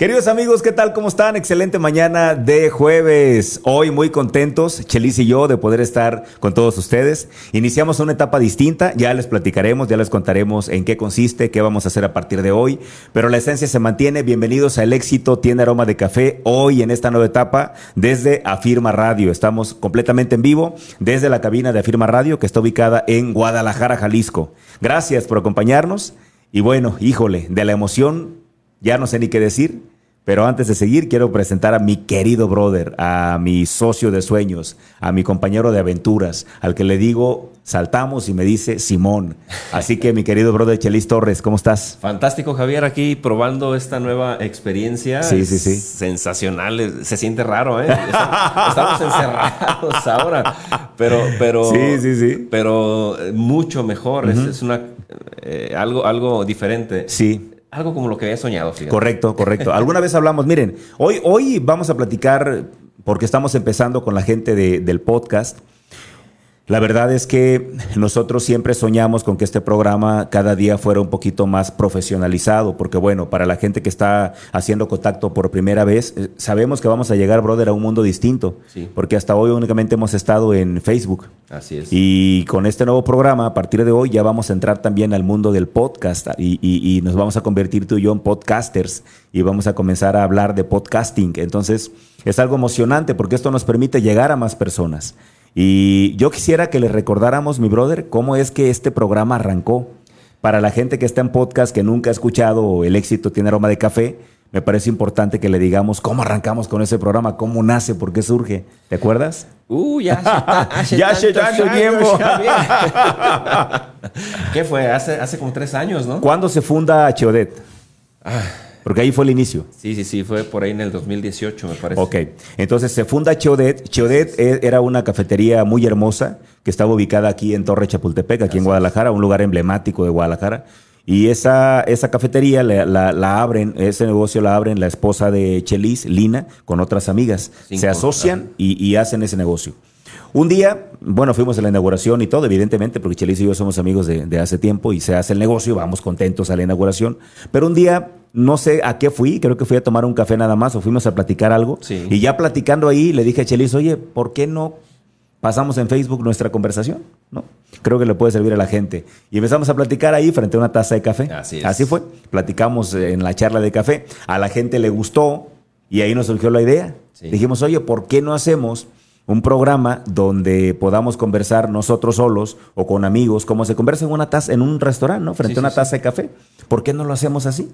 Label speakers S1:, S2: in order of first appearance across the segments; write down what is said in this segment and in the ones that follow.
S1: Queridos amigos, ¿qué tal? ¿Cómo están? Excelente mañana de jueves. Hoy muy contentos, Chelis y yo, de poder estar con todos ustedes. Iniciamos una etapa distinta, ya les platicaremos, ya les contaremos en qué consiste, qué vamos a hacer a partir de hoy, pero la esencia se mantiene. Bienvenidos al éxito Tiene Aroma de Café, hoy en esta nueva etapa desde Afirma Radio. Estamos completamente en vivo desde la cabina de Afirma Radio que está ubicada en Guadalajara, Jalisco. Gracias por acompañarnos y bueno, híjole, de la emoción ya no sé ni qué decir pero antes de seguir, quiero presentar a mi querido brother, a mi socio de sueños, a mi compañero de aventuras, al que le digo saltamos y me dice Simón. Así que mi querido brother Chelis Torres, ¿cómo estás?
S2: Fantástico, Javier, aquí probando esta nueva experiencia.
S1: Sí, sí, sí.
S2: Sensacional, se siente raro, ¿eh? Estamos encerrados ahora, pero, pero,
S1: sí, sí, sí.
S2: pero eh, mucho mejor, es, una, eh, algo, algo diferente.
S1: Sí.
S2: Algo como lo que había soñado, fíjate.
S1: Correcto, correcto. Alguna vez hablamos, miren, hoy, hoy vamos a platicar, porque estamos empezando con la gente del podcast, la verdad es que nosotros siempre soñamos con que este programa cada día fuera un poquito más profesionalizado, porque bueno, para la gente que está haciendo contacto por primera vez, eh, sabemos que vamos a llegar, brother, a un mundo distinto, porque hasta hoy únicamente hemos estado en Facebook.
S2: Así es.
S1: Y con este nuevo programa, a partir de hoy, ya vamos a entrar también al mundo del podcast y, y nos vamos a convertir tú y yo en podcasters y vamos a comenzar a hablar de podcasting. Entonces, es algo emocionante porque esto nos permite llegar a más personas. Y yo quisiera que le recordáramos, mi brother, cómo es que este programa arrancó. Para la gente que está en podcast, que nunca ha escuchado El éxito tiene aroma de café, me parece importante que le digamos cómo arrancamos con ese programa, cómo nace, por qué surge. ¿Te acuerdas?
S2: Uh, ya hace,
S1: ya hace tanto tiempo.
S2: ¿Qué fue? Hace, hace como tres años, ¿no?
S1: ¿Cuándo se funda Cheodet? Ah. Porque ahí fue el inicio.
S2: Sí, sí, sí, fue por ahí en el 2018, me parece.
S1: Ok, entonces se funda Chodet. Chodet e, era una cafetería muy hermosa que estaba ubicada aquí en Torre Chapultepec, aquí en Guadalajara, un lugar emblemático de Guadalajara. Y esa, esa cafetería la, abren, ese negocio la abren la esposa de Chelis, Lina, con otras amigas. se asocian y, hacen ese negocio. Un día, bueno, fuimos a la inauguración y todo, evidentemente, porque Chelis y yo somos amigos de, de, hace tiempo y se hace el negocio, vamos contentos a la inauguración. Pero un día no sé a qué fui, creo que fui a tomar un café nada más o fuimos a platicar algo. Y ya platicando ahí le dije a Chelis, oye, ¿por qué no pasamos en Facebook nuestra conversación? ¿No? Creo que le puede servir a la gente. Y empezamos a platicar ahí frente a una taza de café.
S2: Así,
S1: Así fue. Platicamos en la charla de café. A la gente le gustó y ahí nos surgió la idea. Dijimos, oye, ¿por qué no hacemos un programa donde podamos conversar nosotros solos o con amigos, como se conversa en una taza, en un restaurante, ¿no? Frente a una taza de café. ¿Por qué no lo hacemos así?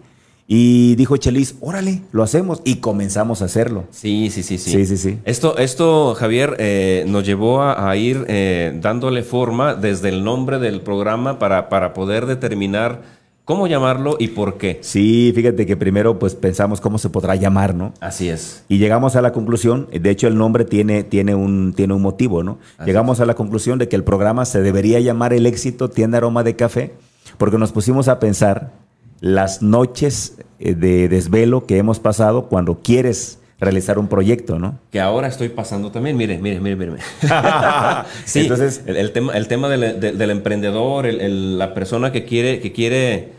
S1: Y dijo Chelis, órale, lo hacemos. Y comenzamos a hacerlo.
S2: Sí, sí, sí, sí.
S1: Sí, sí, sí.
S2: Esto, esto Javier, eh, nos llevó a, ir eh, dándole forma desde el nombre del programa para, para poder determinar cómo llamarlo y por qué.
S1: Sí, fíjate que primero pues pensamos cómo se podrá llamar, ¿no?
S2: Así es.
S1: Y llegamos a la conclusión, de hecho el nombre tiene, tiene, un, tiene un motivo, ¿no? llegamos a la conclusión de que el programa se debería llamar El éxito tiene aroma de café, porque nos pusimos a pensar las noches eh, de desvelo que hemos pasado cuando quieres realizar un proyecto, ¿no?
S2: Que ahora estoy pasando también, mire, mire, mire, mire. sí, entonces el, tema, el tema del, emprendedor, la persona que quiere, que quiere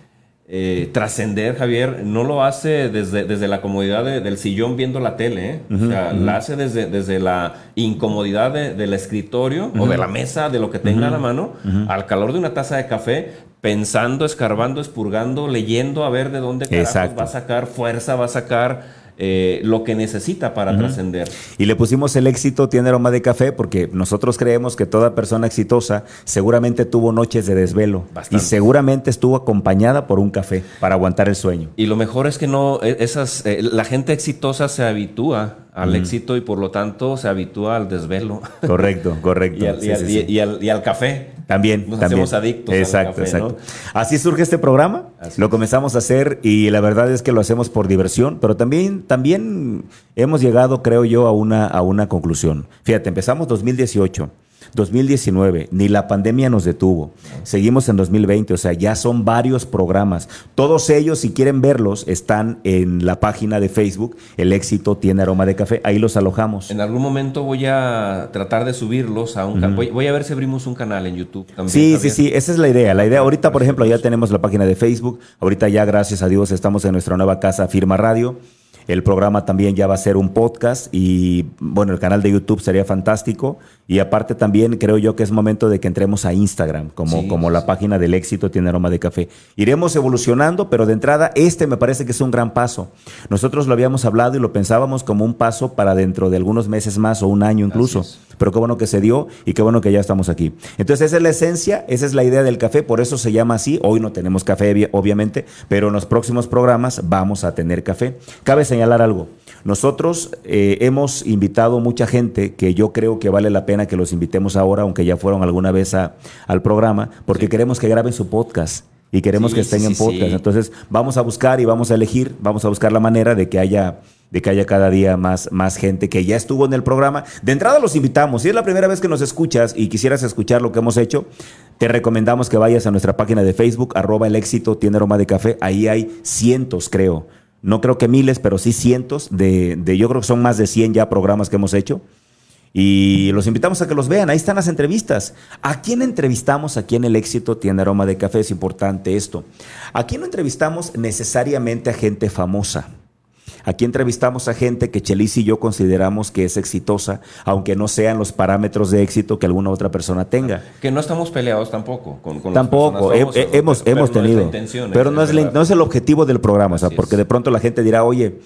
S2: eh, trascender, Javier, no lo hace desde, desde la comodidad del sillón viendo la tele, ¿eh? o sea, la hace desde, desde la incomodidad del escritorio o de la mesa, de lo que tenga a la mano, al calor de una taza de café, pensando, escarbando, expurgando, leyendo a ver de dónde va a sacar fuerza, va a sacar eh, lo que necesita para trascender.
S1: Y le pusimos el éxito tiene aroma de café porque nosotros creemos que toda persona exitosa seguramente tuvo noches de desvelo y seguramente estuvo acompañada por un café para aguantar el sueño.
S2: Y lo mejor es que no e, esas eh, la gente exitosa se habitúa al éxito y por lo tanto se habitúa al desvelo.
S1: Correcto, correcto.
S2: y, al, café.
S1: También.
S2: Nos
S1: también.
S2: hacemos adictos.
S1: Exacto, exacto. Así surge este programa. lo comenzamos a hacer y la verdad es que lo hacemos por diversión, pero también, también hemos llegado, creo yo, a una, a una conclusión. Fíjate, empezamos 2018. 2019, ni la pandemia nos detuvo. Seguimos en 2020, o sea, ya son varios programas. Todos ellos, si quieren verlos, están en la página de Facebook, El éxito tiene aroma de café, ahí los alojamos.
S2: En algún momento voy a tratar de subirlos a un canal. voy, a ver si abrimos un canal en YouTube también.
S1: Sí, sí, sí, esa es la idea. La idea, ahorita, por ejemplo, ya tenemos la página de Facebook, ahorita ya, gracias a Dios, estamos en nuestra nueva casa Firma Radio. El programa también ya va a ser un podcast y bueno, el canal de YouTube sería fantástico. Y aparte también creo yo que es momento de que entremos a Instagram, como, como la página del éxito tiene aroma de café. Iremos evolucionando, pero de entrada este me parece que es un gran paso. Nosotros lo habíamos hablado y lo pensábamos como un paso para dentro de algunos meses más o un año incluso. Pero qué bueno que se dio y qué bueno que ya estamos aquí. Entonces esa es la esencia, esa es la idea del café, por eso se llama así. Hoy no tenemos café, obviamente, pero en los próximos programas vamos a tener café. Cabe señalar algo. Nosotros eh, hemos invitado mucha gente que yo creo que vale la pena que los invitemos ahora, aunque ya fueron alguna vez al programa, porque queremos que graben su podcast y queremos que estén en podcast. Entonces vamos a buscar y vamos a elegir, vamos a buscar la manera de que haya de que haya cada día más, más gente que ya estuvo en el programa. De entrada los invitamos. Si es la primera vez que nos escuchas y quisieras escuchar lo que hemos hecho, te recomendamos que vayas a nuestra página de Facebook, arroba el éxito, tiene aroma de café. Ahí hay cientos, creo. No creo que miles, pero sí cientos de, de yo creo que son más de 100 ya programas que hemos hecho y los invitamos a que los vean. Ahí están las entrevistas. ¿A quién entrevistamos aquí en El Éxito Tiene Aroma de Café? Es importante esto. Aquí no entrevistamos necesariamente a gente famosa. Aquí entrevistamos a gente que Chelis y yo consideramos que es exitosa, aunque no sean los parámetros de éxito que alguna otra persona tenga.
S2: Que no estamos peleados tampoco con, con
S1: Tampoco, hemos, hemos tenido. pero no es, no es, el objetivo del programa, o sea, porque de pronto la gente dirá, oye,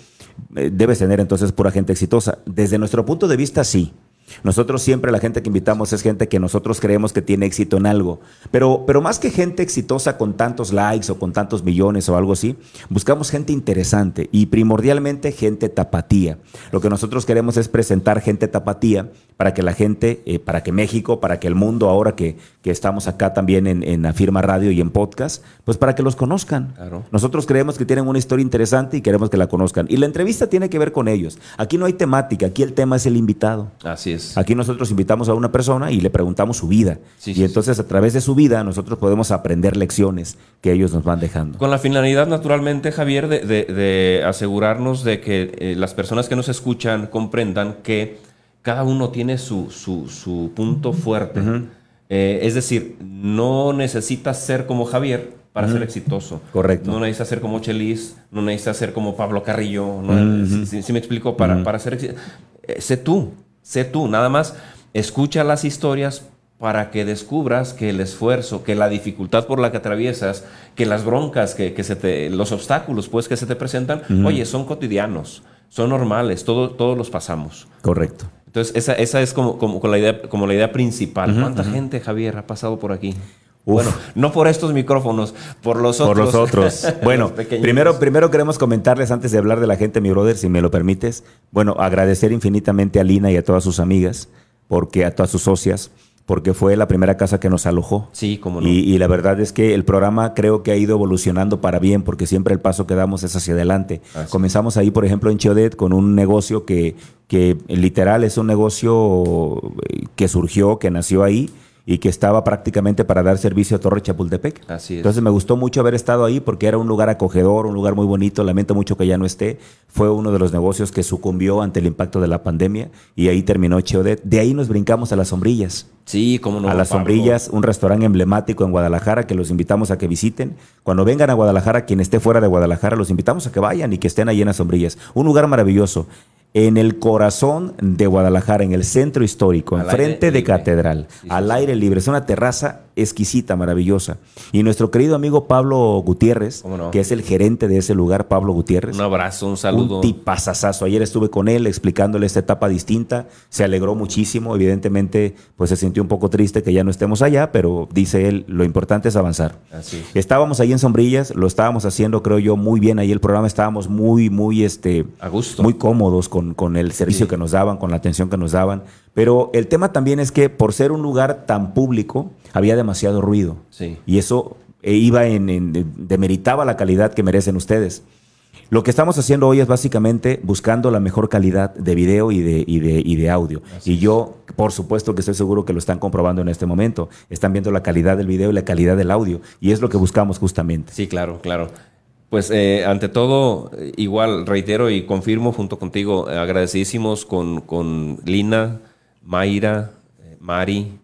S1: eh, debes tener entonces pura gente exitosa. Desde nuestro punto de vista, sí. Nosotros siempre la gente que invitamos es gente que nosotros creemos que tiene éxito en algo. Pero, pero más que gente exitosa con tantos likes o con tantos millones o algo así, buscamos gente interesante y primordialmente gente tapatía. Lo que nosotros queremos es presentar gente tapatía para que la gente, eh, para que México, para que el mundo, ahora que, que estamos acá también en, en Afirma Radio y en podcast, pues para que los conozcan. Nosotros creemos que tienen una historia interesante y queremos que la conozcan. Y la entrevista tiene que ver con ellos. Aquí no hay temática, aquí el tema es el invitado.
S2: Así es.
S1: Aquí nosotros invitamos a una persona y le preguntamos su vida. y entonces a través de su vida nosotros podemos aprender lecciones que ellos nos van dejando.
S2: Con la finalidad, naturalmente, Javier, de, asegurarnos de que eh, las personas que nos escuchan comprendan que cada uno tiene su, su, punto fuerte. Eh, es decir, no necesitas ser como Javier para ser exitoso.
S1: Correcto.
S2: No necesitas ser como Chelis, no necesitas ser como Pablo Carrillo. si, me explico, para, para ser exitoso. Eh, sé tú, Sé tú, nada más escucha las historias para que descubras que el esfuerzo, que la dificultad por la que atraviesas, que las broncas, que, se te, los obstáculos pues que se te presentan, oye, son cotidianos, son normales, todo, todos los pasamos.
S1: Correcto.
S2: Entonces, esa, esa es como, como, la idea, como la idea principal. ¿Cuánta gente, Javier, ha pasado por aquí? Bueno, no por estos micrófonos, por los otros.
S1: Por los otros. bueno, primero, primero queremos comentarles, antes de hablar de la gente, mi brother, si me lo permites, bueno, agradecer infinitamente a Lina y a todas sus amigas, porque a todas sus socias, porque fue la primera casa que nos alojó.
S2: Sí, como no.
S1: Y, la verdad es que el programa creo que ha ido evolucionando para bien, porque siempre el paso que damos es hacia adelante. Comenzamos ahí, por ejemplo, en Chiodet con un negocio que, que literal es un negocio que surgió, que nació ahí y que estaba prácticamente para dar servicio a Torre Chapultepec.
S2: Así es.
S1: Entonces me gustó mucho haber estado ahí porque era un lugar acogedor, un lugar muy bonito. Lamento mucho que ya no esté. Fue uno de los negocios que sucumbió ante el impacto de la pandemia y ahí terminó Cheodet. De ahí nos brincamos a las sombrillas.
S2: Sí, como no.
S1: A las sombrillas, un restaurante emblemático en Guadalajara que los invitamos a que visiten. Cuando vengan a Guadalajara, quien esté fuera de Guadalajara, los invitamos a que vayan y que estén ahí en las sombrillas. Un lugar maravilloso en el corazón de Guadalajara, en el centro histórico, enfrente de Catedral, al aire libre. Es una terraza exquisita, maravillosa. Y nuestro querido amigo Pablo Gutiérrez, que es el gerente de ese lugar, Pablo Gutiérrez.
S2: Un abrazo, un saludo.
S1: Un tipazazazo. Ayer estuve con él explicándole esta etapa distinta. Se alegró muchísimo. Evidentemente, pues se sintió un poco triste que ya no estemos allá, pero dice él, lo importante es avanzar.
S2: Así
S1: Estábamos ahí en Sombrillas, lo estábamos haciendo, creo yo, muy bien ahí el programa. Estábamos muy, muy, este,
S2: a gusto.
S1: muy cómodos con, con el servicio que nos daban, con la atención que nos daban. Pero el tema también es que por ser un lugar tan público, había demasiado ruido.
S2: Sí.
S1: Y eso eh, iba en, demeritaba la calidad que merecen ustedes. Lo que estamos haciendo hoy es básicamente buscando la mejor calidad de video y de, y de, y de audio. y yo, por supuesto que estoy seguro que lo están comprobando en este momento. Están viendo la calidad del video y la calidad del audio. Y es lo que buscamos justamente.
S2: Sí, claro, claro. Pues eh, ante todo, igual reitero y confirmo junto contigo, agradecidísimos con, con Lina, Mayra, eh, Mari,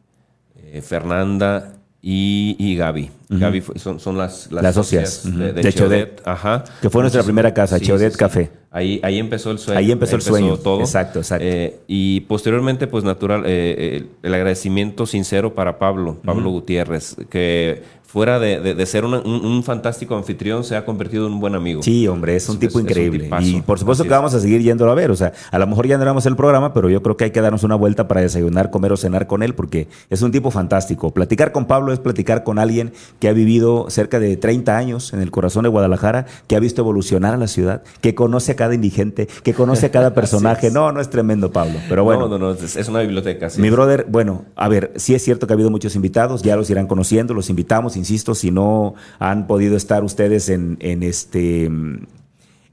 S2: eh, Fernanda y, Gaby. Gaby son, son las,
S1: las, socias de, de, Ajá. Que fue nuestra primera casa, sí, Café.
S2: Ahí, ahí empezó el sueño.
S1: Ahí empezó, el sueño.
S2: Todo.
S1: Exacto, exacto.
S2: Eh, y posteriormente, pues natural, eh, el agradecimiento sincero para Pablo, Pablo Gutiérrez, que fuera de, ser un, fantástico anfitrión, se ha convertido en un buen amigo.
S1: Sí, hombre, es un tipo increíble. y por supuesto que vamos a seguir yéndolo a ver. O sea, a lo mejor ya no éramos el programa, pero yo creo que hay que darnos una vuelta para desayunar, comer o cenar con él, porque es un tipo fantástico. Platicar con Pablo es platicar con alguien que ha vivido cerca de 30 años en el corazón de Guadalajara, que ha visto evolucionar a la ciudad, que conoce a cada indigente, que conoce a cada personaje. no, no es tremendo, Pablo. Pero bueno.
S2: No, no, no, es una biblioteca.
S1: Mi brother, bueno, a ver, sí es cierto que ha habido muchos invitados, ya los irán conociendo, los invitamos insisto, si no han podido estar ustedes en, este...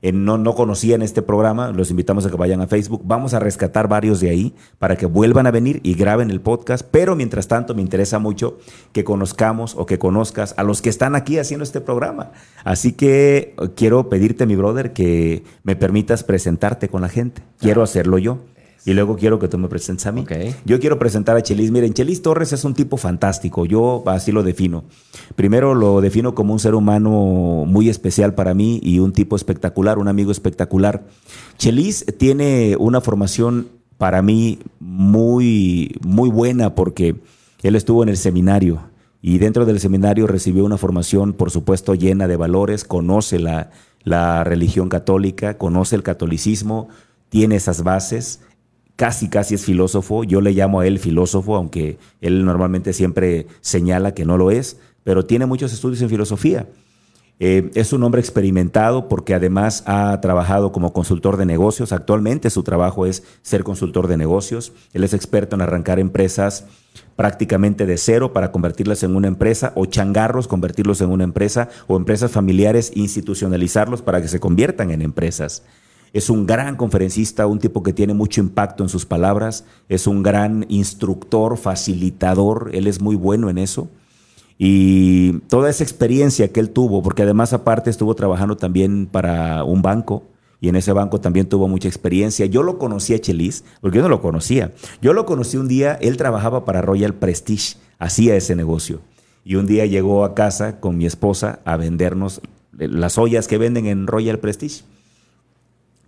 S1: En no, no conocían este programa, los invitamos a que vayan a Facebook. Vamos a rescatar varios de ahí para que vuelvan a venir y graben el podcast. Pero mientras tanto, me interesa mucho que conozcamos o que conozcas a los que están aquí haciendo este programa. Así que quiero pedirte, mi brother, que me permitas presentarte con la gente. Quiero hacerlo yo. Y luego quiero que tú me presentes a mí. Yo quiero presentar a Chelis. Miren, Chelis Torres es un tipo fantástico. Yo así lo defino. Primero lo defino como un ser humano muy especial para mí y un tipo espectacular, un amigo espectacular. Chelis tiene una formación para mí muy, muy buena porque él estuvo en el seminario y dentro del seminario recibió una formación, por supuesto, llena de valores, conoce la, la religión católica, conoce el catolicismo, tiene esas bases casi, casi es filósofo. Yo le llamo a él filósofo, aunque él normalmente siempre señala que no lo es, pero tiene muchos estudios en filosofía. Eh, es un hombre experimentado porque además ha trabajado como consultor de negocios. Actualmente su trabajo es ser consultor de negocios. Él es experto en arrancar empresas prácticamente de cero para convertirlas en una empresa o changarros, convertirlos en una empresa o empresas familiares, institucionalizarlos para que se conviertan en empresas. Es un gran conferencista, un tipo que tiene mucho impacto en sus palabras, es un gran instructor, facilitador, él es muy bueno en eso. Y toda esa experiencia que él tuvo, porque además aparte estuvo trabajando también para un banco, y en ese banco también tuvo mucha experiencia. Yo lo conocí a Chelis, porque yo no lo conocía. Yo lo conocí un día, él trabajaba para Royal Prestige, hacía ese negocio. Y un día llegó a casa con mi esposa a vendernos las ollas que venden en Royal Prestige.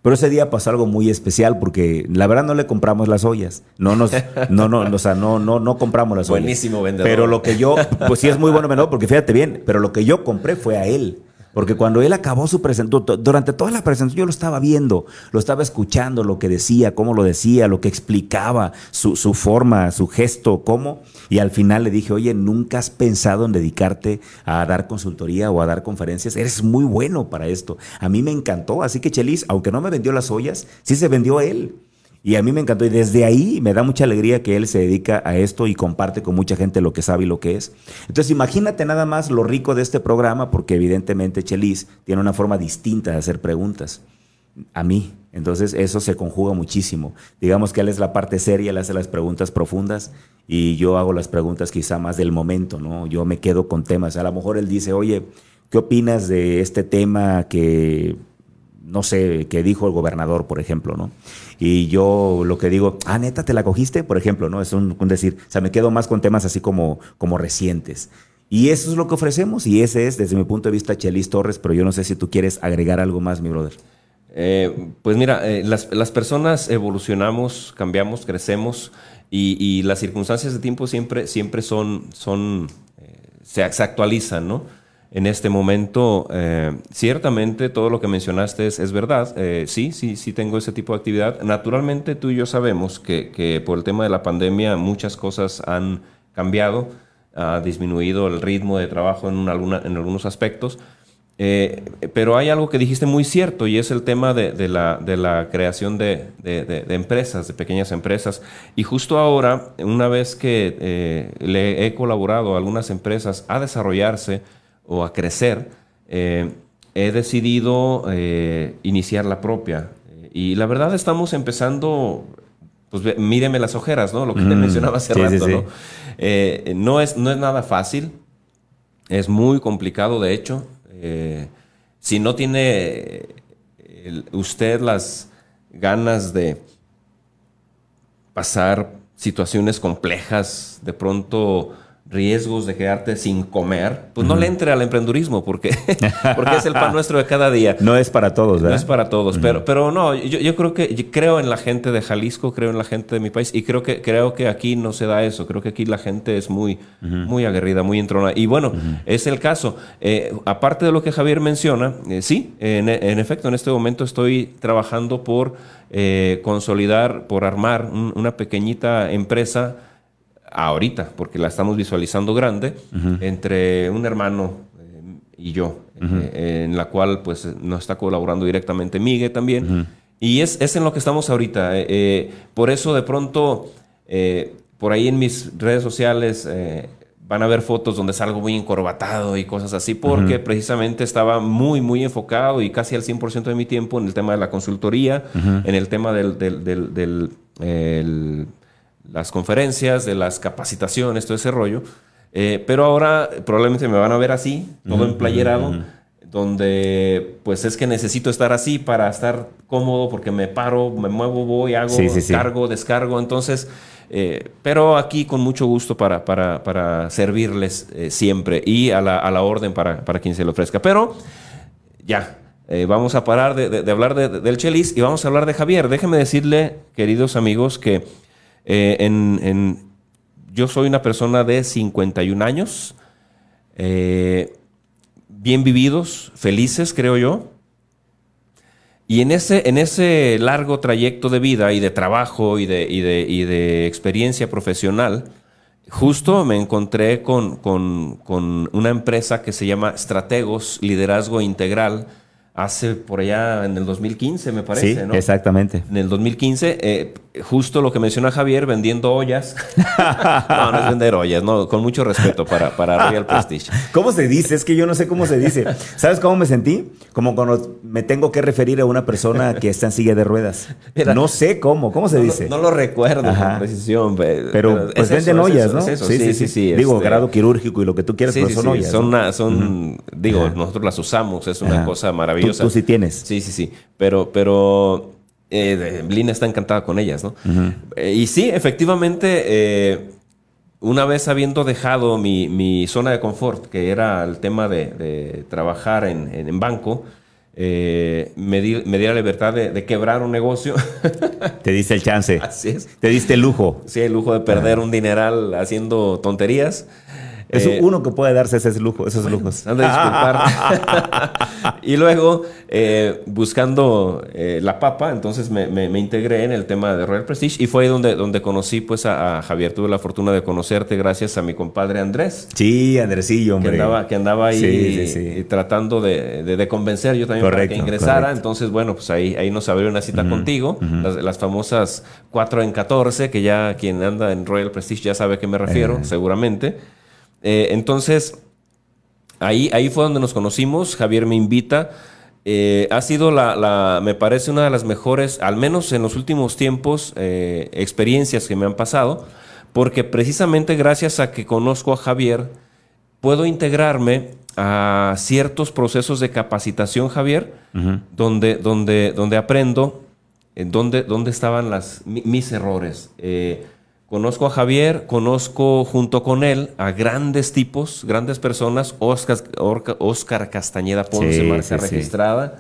S1: Pero ese día pasó algo muy especial porque la verdad no le compramos las ollas. No nos, no, no, o sea, no, no, no compramos las
S2: ollas. Buenísimo vendedor.
S1: Pero lo que yo, pues sí es muy bueno vendedor, porque fíjate bien, pero lo que yo compré fue a él. Porque cuando él acabó su presentación, durante toda la presentación yo lo estaba viendo, lo estaba escuchando, lo que decía, cómo lo decía, lo que explicaba, su, su forma, su gesto, cómo. Y al final le dije, oye, ¿nunca has pensado en dedicarte a dar consultoría o a dar conferencias? Eres muy bueno para esto. A mí me encantó. Así que Chelis, aunque no me vendió las ollas, sí se vendió a él. Y a mí me encantó y desde ahí me da mucha alegría que él se dedica a esto y comparte con mucha gente lo que sabe y lo que es. Entonces imagínate nada más lo rico de este programa porque evidentemente Chelis tiene una forma distinta de hacer preguntas a mí. Entonces eso se conjuga muchísimo. Digamos que él es la parte seria, él hace las preguntas profundas y yo hago las preguntas quizá más del momento, ¿no? Yo me quedo con temas. A lo mejor él dice, oye, ¿qué opinas de este tema que no sé, que dijo el gobernador, por ejemplo, ¿no? Y yo lo que digo, ah, neta, ¿te la cogiste? Por ejemplo, ¿no? Es un, decir, o sea, me quedo más con temas así como, como recientes. Y eso es lo que ofrecemos y ese es, desde mi punto de vista, Chelis Torres, pero yo no sé si tú quieres agregar algo más, mi brother.
S2: Eh, pues mira, eh, las, personas evolucionamos, cambiamos, crecemos y, las circunstancias de tiempo siempre, siempre son, son eh, se actualizan, ¿no? En este momento. Eh, ciertamente todo lo que mencionaste es, verdad. Eh, sí, sí, sí tengo ese tipo de actividad. Naturalmente tú y yo sabemos que, por el tema de la pandemia muchas cosas han cambiado, ha disminuido el ritmo de trabajo en, en algunos aspectos. Eh, pero hay algo que dijiste muy cierto y es el tema de, la, de la, creación de, empresas, de pequeñas empresas. Y justo ahora, una vez que le he colaborado a algunas empresas a desarrollarse, o a crecer, eh, he decidido eh, iniciar la propia. Y la verdad estamos empezando, pues míreme las ojeras, ¿no? Lo que te mm, mencionaba hace rato, ¿no? Eh, no, es, no es nada fácil, es muy complicado de hecho. Eh, si no tiene usted las ganas de pasar situaciones complejas, de pronto riesgos de quedarte sin comer, pues no le entre al emprendurismo porque, porque es el pan nuestro de cada día.
S1: No es para todos, ¿verdad?
S2: No es para todos, pero, pero no, yo, yo, creo que creo en la gente de Jalisco, creo en la gente de mi país y creo que, creo que aquí no se da eso, creo que aquí la gente es muy, muy aguerrida, muy entrona. Y bueno, es el caso. Eh, aparte de lo que Javier menciona, eh, sí, en, en, efecto, en este momento estoy trabajando por eh, consolidar, por armar una pequeñita empresa ahorita, porque la estamos visualizando grande, entre un hermano eh, y yo, eh, en la cual pues nos está colaborando directamente Miguel también. Y es, es, en lo que estamos ahorita. Eh, por eso de pronto, por ahí en mis redes sociales van a ver fotos donde salgo muy encorbatado y cosas así, porque precisamente estaba muy, muy enfocado y casi al 100% de mi tiempo en el tema de la consultoría, en el tema del, del, del, las conferencias, de las capacitaciones, todo ese rollo. Eh, pero ahora probablemente me van a ver así, todo emplayerado, donde pues es que necesito estar así para estar cómodo porque me paro, me muevo, voy, hago, cargo, descargo. Entonces, eh, pero aquí con mucho gusto para, para, para servirles eh, siempre y a la, a la orden para, para, quien se le ofrezca. Pero ya, vamos a parar de, de, hablar del Chelis y vamos a hablar de Javier. Déjenme decirle, queridos amigos, que eh, en, yo soy una persona de 51 años, eh, bien vividos, felices, creo yo. Y en ese, en ese largo trayecto de vida y de trabajo y de, y de, experiencia profesional, justo me encontré con, con, una empresa que se llama Estrategos Liderazgo Integral, hace por allá en el 2015, me parece,
S1: sí, Exactamente.
S2: En el 2015, eh, justo lo que menciona Javier, vendiendo ollas. no, no es vender ollas, no, con mucho respeto para, para Royal Prestige.
S1: ¿Cómo se dice? Es que yo no sé cómo se dice. ¿Sabes cómo me sentí? Como cuando me tengo que referir a una persona que está en silla de ruedas. no sé cómo, ¿cómo se dice?
S2: No, lo recuerdo con precisión.
S1: Pero, pues venden ollas, ¿no? sí, sí, sí, sí, Digo, este grado quirúrgico y lo que tú quieras, pero son ollas.
S2: Son, son digo, nosotros las usamos, es una cosa maravillosa
S1: Tú, sí tienes.
S2: Sí, sí, sí. Pero, pero eh, Lina está encantada con ellas, ¿no? Eh, y sí, efectivamente, eh, una vez habiendo dejado mi, zona de confort, que era el tema de, trabajar en, banco, me, di, me, di, la libertad de, quebrar un negocio.
S1: Te diste el chance.
S2: Así es.
S1: Te diste el lujo.
S2: Sí, el lujo de perder un dineral haciendo tonterías.
S1: Es eh, uno que puede darse ese lujo, esos lujos.
S2: Han de disculpar. y luego, eh, buscando eh, la papa, entonces me, me, integré en el tema de Royal Prestige y fue ahí donde, donde conocí pues a, Javier. Tuve la fortuna de conocerte gracias a mi compadre Andrés.
S1: Sí, Andresillo, hombre.
S2: Que andaba, que andaba ahí tratando de, de, convencer yo también para que ingresara. Entonces, bueno, pues ahí, ahí nos abrió una cita contigo. las, las, famosas 4 en 14, que ya quien anda en Royal Prestige ya sabe a qué me refiero, seguramente. Eh, entonces, ahí, ahí fue donde nos conocimos. Javier me invita. Eh, ha sido la, me parece, una de las mejores, al menos en los últimos tiempos, eh, experiencias que me han pasado, porque precisamente gracias a que conozco a Javier, puedo integrarme a ciertos procesos de capacitación, Javier, donde, donde, donde aprendo dónde, dónde estaban las, mis errores. Conozco a Javier, conozco junto con él a grandes tipos, grandes personas, Oscar, Oscar Castañeda Ponce, marca registrada,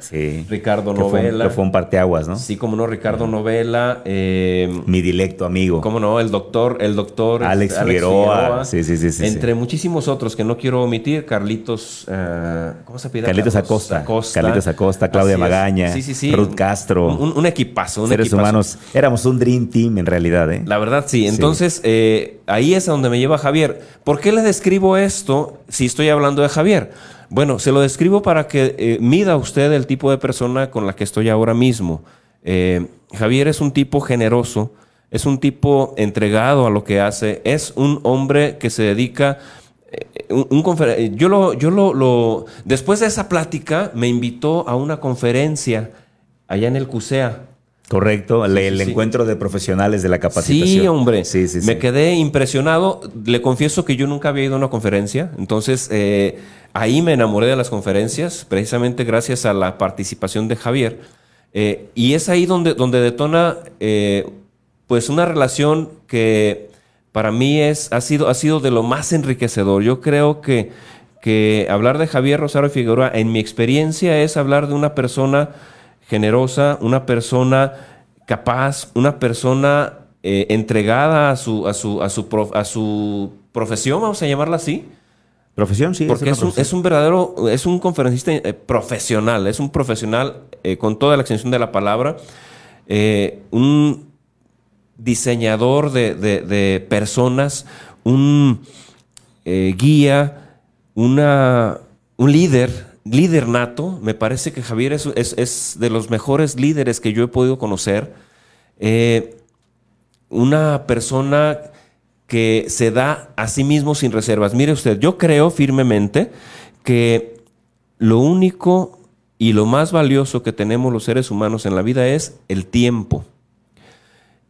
S2: Ricardo Novela.
S1: Fue, que fue un parteaguas, ¿no?
S2: Sí, como no, Ricardo Novela. Eh,
S1: Mi directo amigo.
S2: Cómo no, el doctor, el doctor
S1: Alex, este, Figueroa. Sí, sí, sí,
S2: Entre muchísimos otros que no quiero omitir, Carlitos, uh, ¿cómo se pide?
S1: Carlitos Acosta, Carlitos Acosta, Claudia Magaña, Ruth Castro.
S2: Un, equipazo, un
S1: Seres humanos. Éramos un dream team en realidad, ¿eh?
S2: La verdad, sí. Entonces, eh, ahí es a donde me lleva Javier. ¿Por qué le describo esto si estoy hablando de Javier? Bueno, se lo describo para que eh, mida usted el tipo de persona con la que estoy ahora mismo. Eh, Javier es un tipo generoso, es un tipo entregado a lo que hace, es un hombre que se dedica un, yo lo, yo lo, después de esa plática me invitó a una conferencia allá en el CUSEA.
S1: Correcto, el, encuentro de profesionales de la capacitación.
S2: Sí, hombre. Sí, sí, me quedé impresionado. Le confieso que yo nunca había ido a una conferencia. Entonces, eh, ahí me enamoré de las conferencias, precisamente gracias a la participación de Javier. Eh, y es ahí donde, donde detona eh, pues una relación que para mí es, ha, sido, ha sido de lo más enriquecedor. Yo creo que, que hablar de Javier Rosario Figueroa, en mi experiencia, es hablar de una persona generosa, una persona capaz, una persona eh, entregada a su, a, su, a, su a su profesión, vamos a llamarla así.
S1: Profesión, sí.
S2: Porque es, un, es un, verdadero, es un conferencista eh, profesional, es un profesional eh, con toda la extensión de la palabra, un diseñador de, personas, un guía, una, un líder, líder nato. Me parece que Javier es, de los mejores líderes que yo he podido conocer. Eh, una persona que se da a sí mismo sin reservas. Mire usted, yo creo firmemente que lo único y lo más valioso que tenemos los seres humanos en la vida es el tiempo.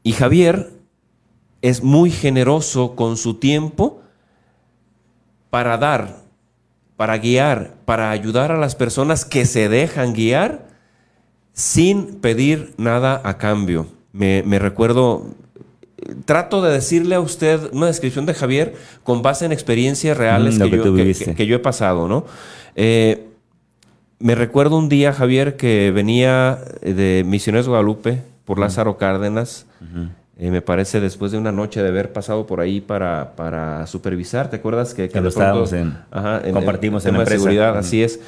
S2: Y Javier es muy generoso con su tiempo para dar, para guiar, para ayudar a las personas que se dejan guiar sin pedir nada a cambio. Me, recuerdo, trato de decirle a usted una descripción de Javier con base en experiencias reales mm, que, yo, he pasado, ¿no? Eh, me recuerdo un día, Javier, que venía de Misiones Guadalupe, por Lázaro Cárdenas. Eh, me parece después de una noche de haber pasado por ahí para, para supervisar, ¿te acuerdas que,
S1: que lo estábamos en, compartimos en, la
S2: seguridad? Así es.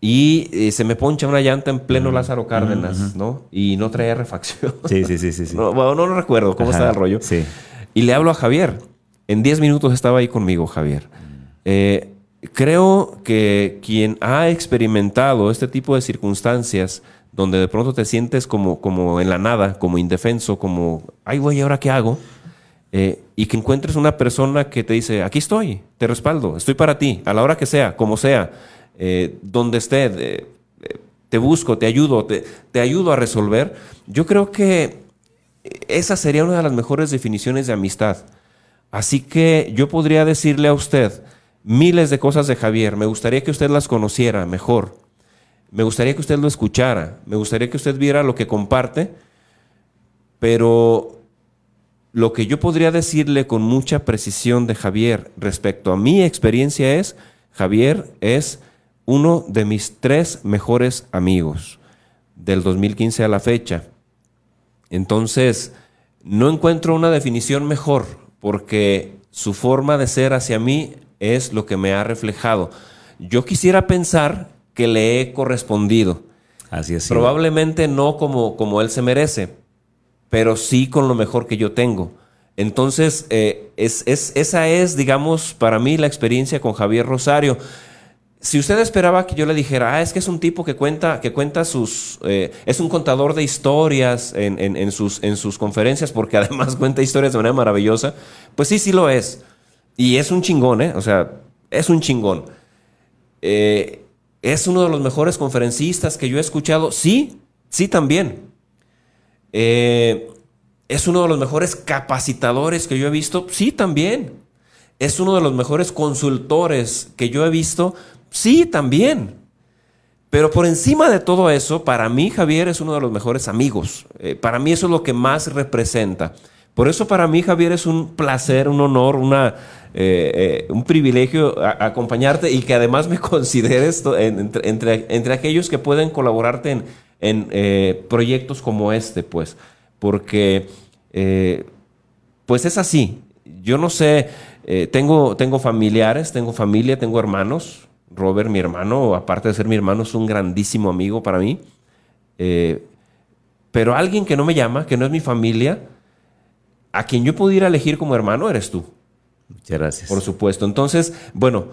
S2: Y eh, se me poncha una llanta en pleno Lázaro Cárdenas, ¿no? Y no traía refacción.
S1: Sí, sí, sí, sí.
S2: No, bueno, no lo recuerdo cómo está el rollo. Sí. Y le hablo a Javier. En 10 minutos estaba ahí conmigo, Javier. Eh, creo que quien ha experimentado este tipo de circunstancias donde de pronto te sientes como, como en la nada, como indefenso, como, ay, güey, ¿ahora qué hago? Eh, y que encuentres una persona que te dice, aquí estoy, te respaldo, estoy para ti, a la hora que sea, como sea, eh, donde esté, eh, te busco, te ayudo, te, te ayudo a resolver. Yo creo que esa sería una de las mejores definiciones de amistad. Así que yo podría decirle a usted miles de cosas de Javier, me gustaría que usted las conociera mejor me gustaría que usted lo escuchara, me gustaría que usted viera lo que comparte, pero lo que yo podría decirle con mucha precisión de Javier respecto a mi experiencia es, Javier es uno de mis tres mejores amigos del 2015 a la fecha. Entonces, no encuentro una definición mejor porque su forma de ser hacia mí es lo que me ha reflejado. Yo quisiera pensar que le he correspondido.
S1: Así es.
S2: Probablemente no como, como él se merece, pero sí con lo mejor que yo tengo. Entonces, eh, es, esa es, digamos, para mí la experiencia con Javier Rosario. Si usted esperaba que yo le dijera, ah, es que es un tipo que cuenta, que cuenta sus, eh, es un contador de historias en, sus, en sus conferencias, porque además cuenta historias de manera maravillosa, pues sí, sí lo es. Y es un chingón, ¿eh? O sea, es un chingón. Eh, ¿Es uno de los mejores conferencistas que yo he escuchado? Sí, sí también. Eh, ¿Es uno de los mejores capacitadores que yo he visto? Sí también. ¿Es uno de los mejores consultores que yo he visto? Sí también. Pero por encima de todo eso, para mí Javier es uno de los mejores amigos. Eh, para mí eso es lo que más representa. Por eso para mí Javier es un placer, un honor, una eh, eh, un privilegio acompañarte y que además me consideres entre, entre, aquellos que pueden colaborarte en, en eh, proyectos como este, pues, porque pues es así. Yo no sé, tengo, tengo familiares, tengo familia, tengo hermanos. Robert, mi hermano, aparte de ser mi hermano, es un grandísimo amigo para mí. pero alguien que no me llama, que no es mi familia, a quien yo pudiera elegir como hermano, eres tú.
S1: Muchas gracias.
S2: Por supuesto. Entonces, bueno,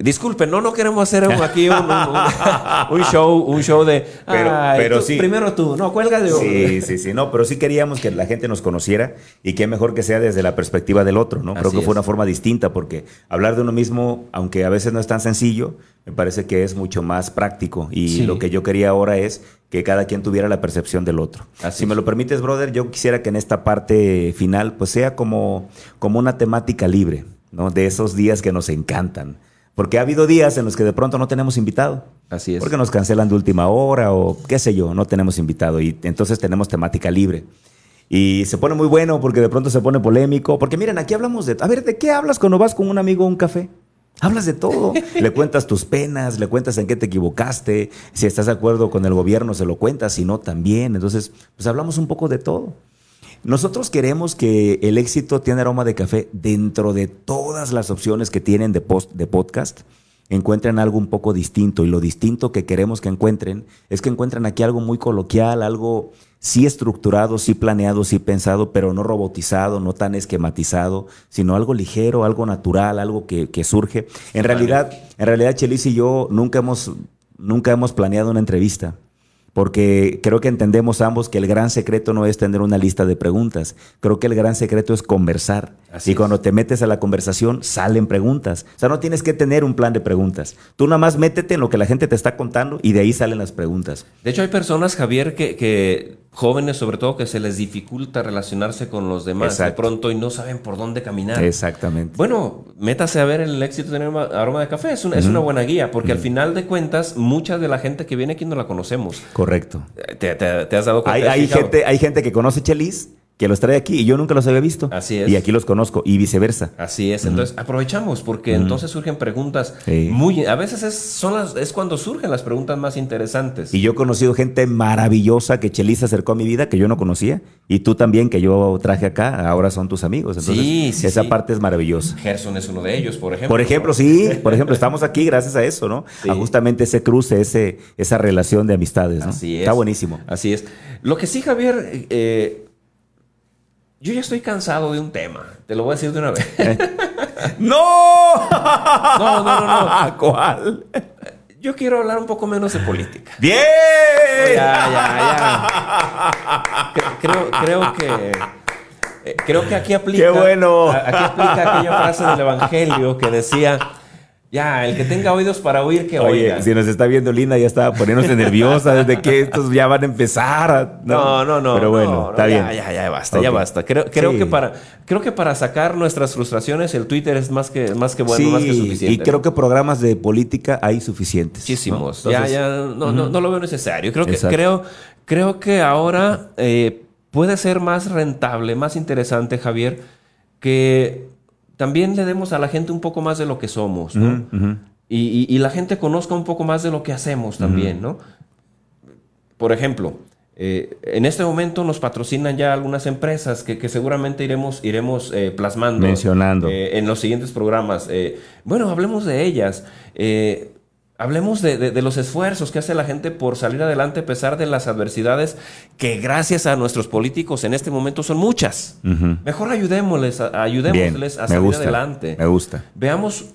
S2: Disculpen, no, no queremos hacer aquí un, show, un show de.
S1: Pero, pero sí.
S2: Primero tú, no, cuelga de
S1: Sí, sí, sí. No, pero sí queríamos que la gente nos conociera y qué mejor que sea desde la perspectiva del otro, ¿no? Creo que fue una forma distinta porque hablar de uno mismo, aunque a veces no es tan sencillo, me parece que es mucho más práctico. Y lo que yo quería ahora es que cada quien tuviera la percepción del otro. si me lo permites, brother, yo quisiera que en esta parte final, pues sea como, como una temática libre, ¿no? De esos días que nos encantan porque ha habido días en los que de pronto no tenemos invitado.
S2: Así es.
S1: Porque nos cancelan de última hora o qué sé yo, no tenemos invitado y entonces tenemos temática libre. Y se pone muy bueno porque de pronto se pone polémico. Porque miren, aquí hablamos de... A ver, ¿de qué hablas cuando vas con un amigo a un café? Hablas de todo. le cuentas tus penas, le cuentas en qué te equivocaste. Si estás de acuerdo con el gobierno, se lo cuentas. Si no, también. Entonces, pues hablamos un poco de todo. Nosotros queremos que el éxito tiene aroma de café dentro de todas las opciones que tienen de, post, de podcast. Encuentren algo un poco distinto y lo distinto que queremos que encuentren es que encuentren aquí algo muy coloquial, algo sí estructurado, sí planeado, sí pensado, pero no robotizado, no tan esquematizado, sino algo ligero, algo natural, algo que, surge. En realidad, en realidad, Chelis y yo nunca hemos, nunca hemos planeado una entrevista porque creo que entendemos ambos que el gran secreto no es tener una lista de preguntas, creo que el gran secreto es conversar. y cuando te metes a la conversación, salen preguntas. O sea, no tienes que tener un plan de preguntas. Tú nada más métete en lo que la gente te está contando y de ahí salen las preguntas.
S2: De hecho, hay personas, Javier, que, que jóvenes sobre todo que se les dificulta relacionarse con los demás de pronto y no saben por dónde caminar.
S1: Exactamente.
S2: Bueno, métase a ver el éxito de aroma de café, es una, es una buena guía, porque al final de cuentas, mucha de la gente que viene aquí no la conocemos.
S1: Correcto.
S2: ¿Te, has dado cuenta?
S1: Hay, hay gente, hay gente que conoce Chelis que los trae aquí y yo nunca los había visto.
S2: Así es.
S1: Y aquí los conozco y viceversa.
S2: Así es. Entonces aprovechamos porque entonces surgen preguntas muy... A veces es, son las, es cuando surgen las preguntas más interesantes.
S1: Y yo he conocido gente maravillosa que Chelis acercó a mi vida que yo no conocía y tú también que yo traje acá, ahora son tus amigos. Entonces, sí, sí, esa parte es maravillosa.
S2: Gerson es uno de ellos, por ejemplo.
S1: Por ejemplo, sí. Por ejemplo, estamos aquí gracias a eso, ¿no? A justamente ese cruce, ese, esa relación de amistades, ¿no?
S2: Así es.
S1: Está buenísimo.
S2: Así es. Lo que sí, Javier... Eh, yo ya estoy cansado de un tema. Te lo voy a decir de una vez.
S1: ¡No!
S2: No, no, no, no.
S1: ¿Cuál?
S2: Yo quiero hablar un poco menos de política.
S1: ¡Bien!
S2: Ya, ya, ya. Creo, creo que. Eh, creo que aquí aplica.
S1: ¡Qué bueno!
S2: Aquí aplica aquella frase del Evangelio que decía ya, el que tenga oídos para oír, que
S1: Oye, si nos está viendo Linda, ya está poniéndose nerviosa desde que estos ya van a empezar.
S2: no, no, no.
S1: Pero bueno, está bien.
S2: Ya, ya, basta, ya basta. Creo, creo, que para, creo que para sacar nuestras frustraciones, el Twitter es más que, más que bueno, más que suficiente.
S1: Y creo que programas de política hay suficientes.
S2: Muchísimos. ya, ya, no, no, no, lo veo necesario. Creo que, creo, creo que ahora eh, puede ser más rentable, más interesante, Javier, que también le demos a la gente un poco más de lo que somos, ¿no? Y, la gente conozca un poco más de lo que hacemos también, ¿no? Por ejemplo, eh, en este momento nos patrocinan ya algunas empresas que, seguramente iremos, iremos eh, plasmando.
S1: Mencionando.
S2: Eh, en los siguientes programas. bueno, hablemos de ellas. Hablemos de, los esfuerzos que hace la gente por salir adelante a pesar de las adversidades que gracias a nuestros políticos en este momento son muchas. Mejor ayudémosles, ayudémosles a salir adelante.
S1: Me gusta.
S2: Veamos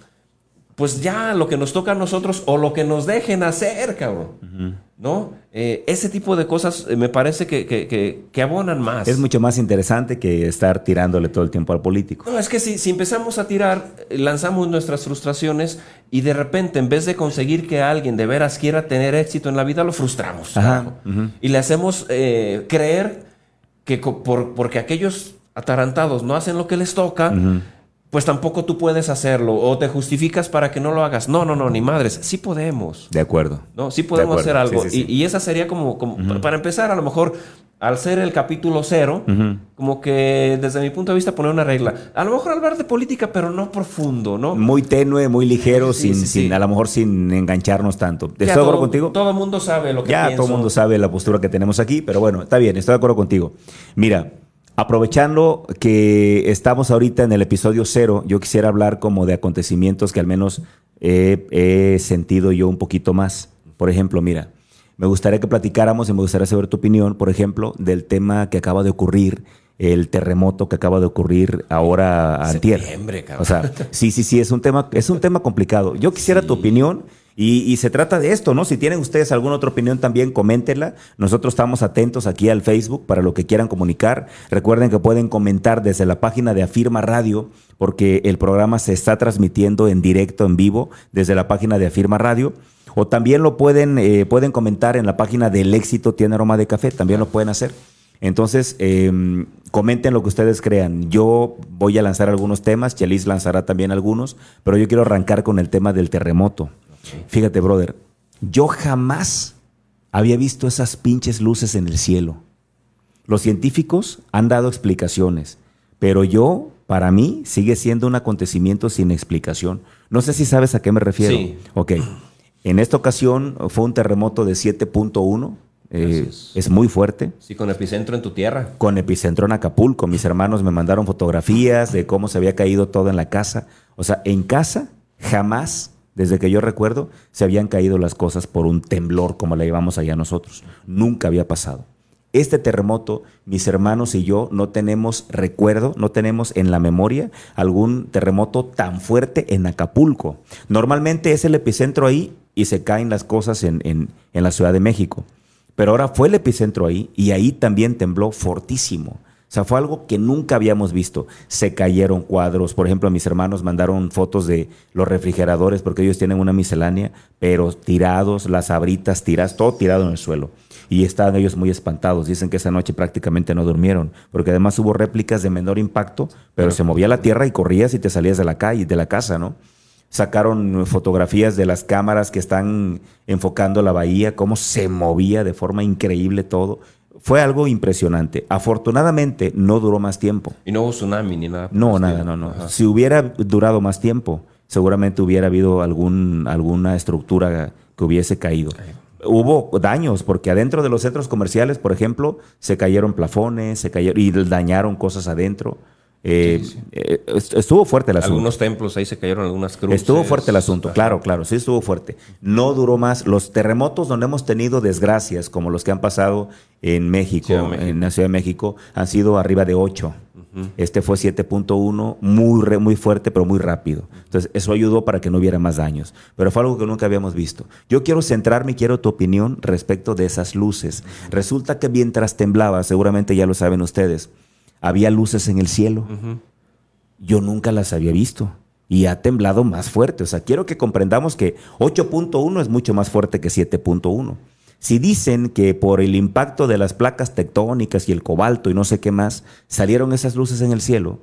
S2: pues ya lo que nos toca a nosotros o lo que nos dejen hacer, cabrón. ¿No? Eh, ese tipo de cosas eh, me parece que, abonan más.
S1: Es mucho más interesante que estar tirándole todo el tiempo al político.
S2: No, es que si, si empezamos a tirar, lanzamos nuestras frustraciones y de repente, en vez de conseguir que alguien de veras quiera tener éxito en la vida, lo frustramos. Y le hacemos eh, creer que por, porque aquellos atarantados no hacen lo que les toca pues tampoco tú puedes hacerlo o te justificas para que no lo hagas. No, no, no, ni madres. Sí podemos.
S1: De acuerdo.
S2: No, sí podemos hacer algo. Y, esa sería como, para empezar, a lo mejor, al ser el capítulo cero, como que desde mi punto de vista poner una regla. A lo mejor hablar de política, pero no profundo, ¿no?
S1: Muy tenue, muy ligero, sin, sin, a lo mejor sin engancharnos tanto. ¿Estoy de acuerdo contigo?
S2: Todo el mundo sabe lo que
S1: Ya todo el mundo sabe la postura que tenemos aquí, pero bueno, está bien, estoy de acuerdo contigo. Mira, Aprovechando que estamos ahorita en el episodio cero, yo quisiera hablar como de acontecimientos que al menos he, sentido yo un poquito más. Por ejemplo, mira, me gustaría que platicáramos y me gustaría saber tu opinión, por ejemplo, del tema que acaba de ocurrir el terremoto que acaba de ocurrir ahora a antier. O sea, sí, sí, sí, es un tema, es un tema complicado. Yo quisiera tu opinión y, se trata de esto, ¿no? Si tienen ustedes alguna otra opinión también, coméntenla. Nosotros estamos atentos aquí al Facebook para lo que quieran comunicar. Recuerden que pueden comentar desde la página de Afirma Radio, porque el programa se está transmitiendo en directo, en vivo, desde la página de Afirma Radio. O también lo pueden, eh, pueden comentar en la página del éxito tiene aroma de café, también lo pueden hacer. Entonces, em, comenten lo que ustedes crean. Yo voy a lanzar algunos temas, Chelis lanzará también algunos, pero yo quiero arrancar con el tema del terremoto. Fíjate, brother, yo jamás había visto esas pinches luces en el cielo. Los científicos han dado explicaciones, pero yo, para mí, sigue siendo un acontecimiento sin explicación. No sé si sabes a qué me refiero. Sí. Ok. En esta ocasión fue un terremoto de 7.1. Eh, es. muy fuerte.
S2: Sí, con epicentro en tu tierra.
S1: Con epicentro en Acapulco. Mis hermanos me mandaron fotografías de cómo se había caído todo en la casa. O sea, en casa jamás desde que yo recuerdo, se habían caído las cosas por un temblor como la llevamos allá nosotros. Nunca había pasado. Este terremoto, mis hermanos y yo no tenemos recuerdo, no tenemos en la memoria algún terremoto tan fuerte en Acapulco. Normalmente es el epicentro ahí y se caen las cosas en, en, en la Ciudad de México. Pero ahora fue el epicentro ahí y ahí también tembló fortísimo. O sea, fue algo que nunca habíamos visto. Se cayeron cuadros. Por ejemplo, mis hermanos mandaron fotos de los refrigeradores porque ellos tienen una miscelánea, pero tirados, las abritas tiradas, todo tirado en el suelo. Y estaban ellos muy espantados. Dicen que esa noche prácticamente no durmieron, porque además hubo réplicas de menor impacto, pero se movía la tierra y corrías y te salías de la calle, de la casa, ¿no? Sacaron fotografías de las cámaras que están enfocando la bahía, cómo se movía de forma increíble todo fue algo impresionante. Afortunadamente no duró más tiempo.
S2: Y no hubo tsunami ni nada.
S1: No, nada, no, no. Si hubiera durado más tiempo, seguramente hubiera habido algún, alguna estructura que hubiese caído. Hubo daños, porque adentro de los centros comerciales, por ejemplo, se cayeron plafones, se cayeron y dañaron cosas adentro. Eh, eh, estuvo fuerte el asunto.
S2: Algunos templos ahí se cayeron algunas cruces.
S1: Estuvo fuerte el asunto, claro, claro, sí estuvo fuerte. No duró más. Los terremotos donde hemos tenido desgracias, como los que han pasado en México, en la Ciudad de México, han sido arriba de 8. Este fue 7.1, muy, muy fuerte, pero muy rápido. Entonces, eso ayudó para que no hubiera más daños. Pero fue algo que nunca habíamos visto. Yo quiero centrarme, quiero tu opinión respecto de esas luces. Resulta que mientras temblaba, seguramente ya lo saben ustedes, había luces en el cielo. Yo nunca las había visto y ha temblado más fuerte. O sea, quiero que comprendamos que 8.1 es mucho más fuerte que 7.1. Si dicen que por el impacto de las placas tectónicas y el cobalto y no sé qué más, salieron esas luces en el cielo,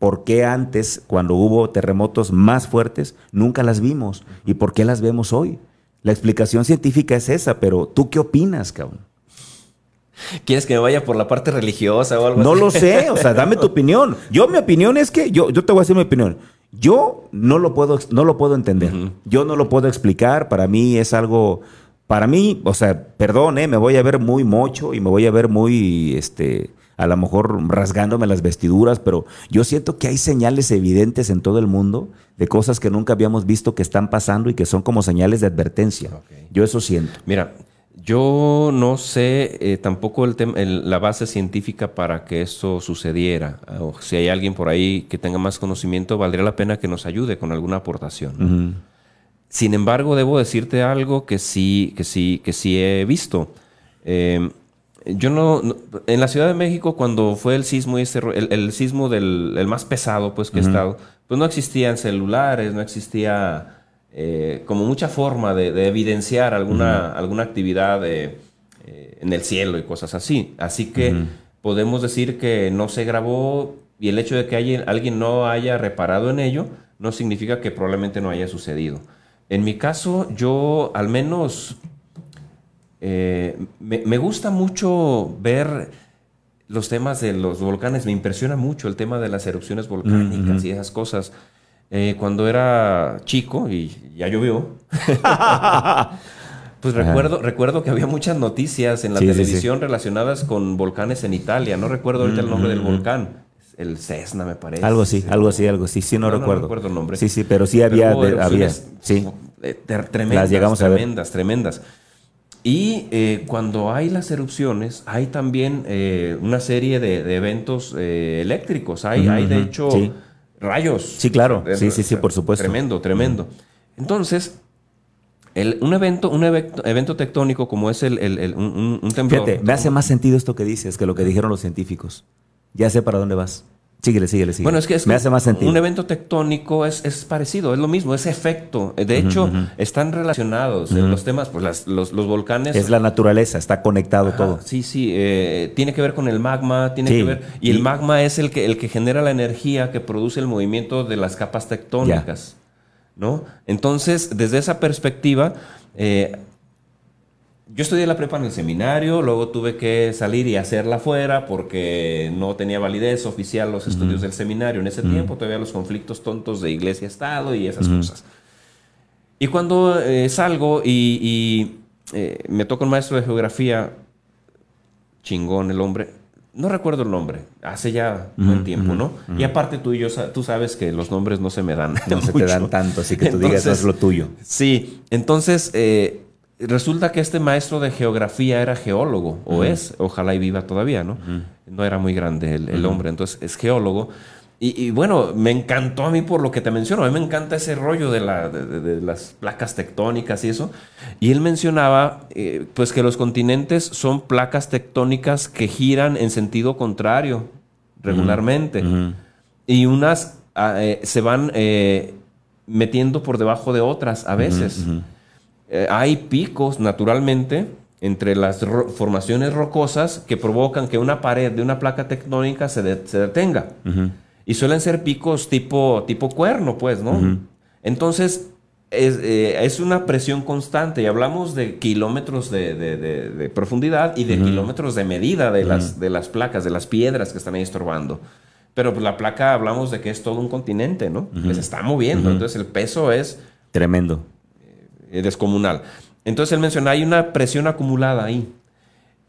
S1: ¿por qué antes, cuando hubo terremotos más fuertes, nunca las vimos? ¿Y por qué las vemos hoy? La explicación científica es esa, pero ¿tú qué opinas, cabrón?
S2: ¿Quieres que me vaya por la parte religiosa o algo
S1: no así? No lo sé, o sea, dame tu opinión. Yo, mi opinión es que, yo, yo te voy a decir mi opinión. Yo no lo puedo, no lo puedo entender. Yo no lo puedo explicar. Para mí es algo, para mí, o sea, perdón, ¿eh? me voy a ver muy mocho y me voy a ver muy, este, a lo mejor rasgándome las vestiduras, pero yo siento que hay señales evidentes en todo el mundo de cosas que nunca habíamos visto que están pasando y que son como señales de advertencia. Yo eso siento.
S2: Mira, yo no sé eh, tampoco el la base científica para que esto sucediera. O si hay alguien por ahí que tenga más conocimiento, valdría la pena que nos ayude con alguna aportación. Sin embargo, debo decirte algo que sí, que sí, que sí he visto. Em, yo no, en la Ciudad de México cuando fue el sismo este, el, sismo del el más pesado pues que he estado, pues no existían celulares, no existía eh, como mucha forma de, evidenciar alguna, alguna actividad eh, en el cielo y cosas así. Así que podemos decir que no se grabó y el hecho de que alguien no haya reparado en ello no significa que probablemente no haya sucedido. En mi caso, yo al menos eh, me, gusta mucho ver los temas de los volcanes, me impresiona mucho el tema de las erupciones volcánicas y esas cosas. Eh, cuando era chico y ya llovió, pues recuerdo, recuerdo que había muchas noticias en la televisión relacionadas con volcanes en Italia. No recuerdo ahorita el nombre del volcán. El Cessna, me parece.
S1: Algo así, algo así, algo así. Sí, no, recuerdo.
S2: No recuerdo el nombre.
S1: Sí, sí, pero sí había. había sí.
S2: Tremendas, Las llegamos tremendas, a ver. tremendas. Y eh, cuando hay las erupciones, hay también eh, una serie de, eventos eh, eléctricos. Hay, hay de hecho, rayos.
S1: Sí, claro. Sí, sí, sí, por supuesto.
S2: Tremendo, tremendo. Entonces, un, evento, un evento, tectónico como es el, un, un, temblor.
S1: Fíjate, me hace más sentido esto que dices que lo que dijeron los científicos. Ya sé para dónde vas. Síguele, síguele, síguele.
S2: Bueno, es que, es Me hace más sentido. un evento tectónico es, es, parecido, es lo mismo, es efecto. De hecho, están relacionados en los temas, pues los, los, volcanes.
S1: Es la naturaleza, está conectado todo.
S2: Sí, sí, eh, tiene que ver con el magma, tiene que ver. Y, el magma es el que, el que genera la energía que produce el movimiento de las capas tectónicas. ¿no? Entonces, desde esa perspectiva, eh, yo estudié la prepa en el seminario, luego tuve que salir y hacerla fuera porque no tenía validez oficial los estudios del seminario en ese tiempo, todavía los conflictos tontos de iglesia-estado y esas cosas. Y cuando eh, salgo y, eh, me toca un maestro de geografía, chingón el hombre, no recuerdo el nombre, hace ya un buen tiempo, ¿no? Y aparte tú y yo, tú sabes que los nombres no se me dan.
S1: No se te dan tanto, así que tú digas, es lo tuyo.
S2: Sí, entonces... Eh, resulta que este maestro de geografía era geólogo, o es, ojalá y viva todavía, ¿no? No era muy grande el, hombre, entonces es geólogo. Y, bueno, me encantó a mí por lo que te menciono, a mí me encanta ese rollo de, las placas tectónicas y eso. Y él mencionaba, eh, pues que los continentes son placas tectónicas que giran en sentido contrario regularmente. Y unas ah, eh, se van eh, metiendo por debajo de otras a veces. Eh, hay picos naturalmente entre las formaciones rocosas que provocan que una pared de una placa tectónica se, detenga. Y suelen ser picos tipo, tipo cuerno, pues, ¿no? Entonces, eh, es, una presión constante y hablamos de kilómetros de, profundidad y de kilómetros de medida de, las, de las placas, de las piedras que están ahí estorbando. Pero pues, la placa hablamos de que es todo un continente, ¿no? se está moviendo, entonces el peso es...
S1: Tremendo.
S2: Eh, descomunal. Entonces él menciona, hay una presión acumulada ahí.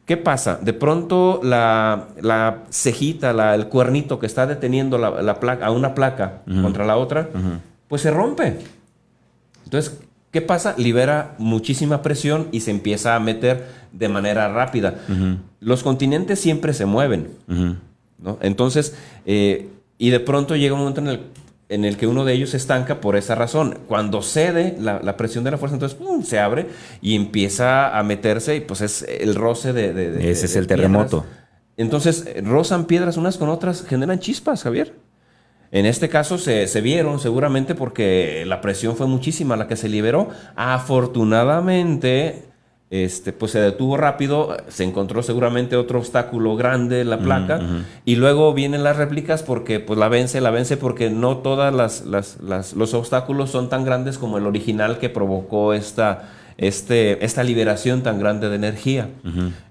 S2: ¿Qué pasa? De pronto la, la cejita, la, el cuernito que está deteniendo la, placa, a una placa contra la otra, pues se rompe. Entonces, ¿qué pasa? Libera muchísima presión y se empieza a meter de manera rápida. Los continentes siempre se mueven. ¿no? Entonces, eh, y de pronto llega un momento en el en el que uno de ellos se estanca por esa razón. Cuando cede la, presión de la fuerza, entonces se abre y empieza a meterse y pues es el roce de...
S1: Ese es el terremoto.
S2: Entonces rozan piedras unas con otras, generan chispas, Javier. En este caso se, se, vieron seguramente porque la presión fue muchísima la que se liberó. Afortunadamente este, pues se detuvo rápido, se encontró seguramente otro obstáculo grande en la placa y luego vienen las réplicas porque pues la vence, la vence porque no todas las, los obstáculos son tan grandes como el original que provocó esta, este, esta liberación tan grande de energía.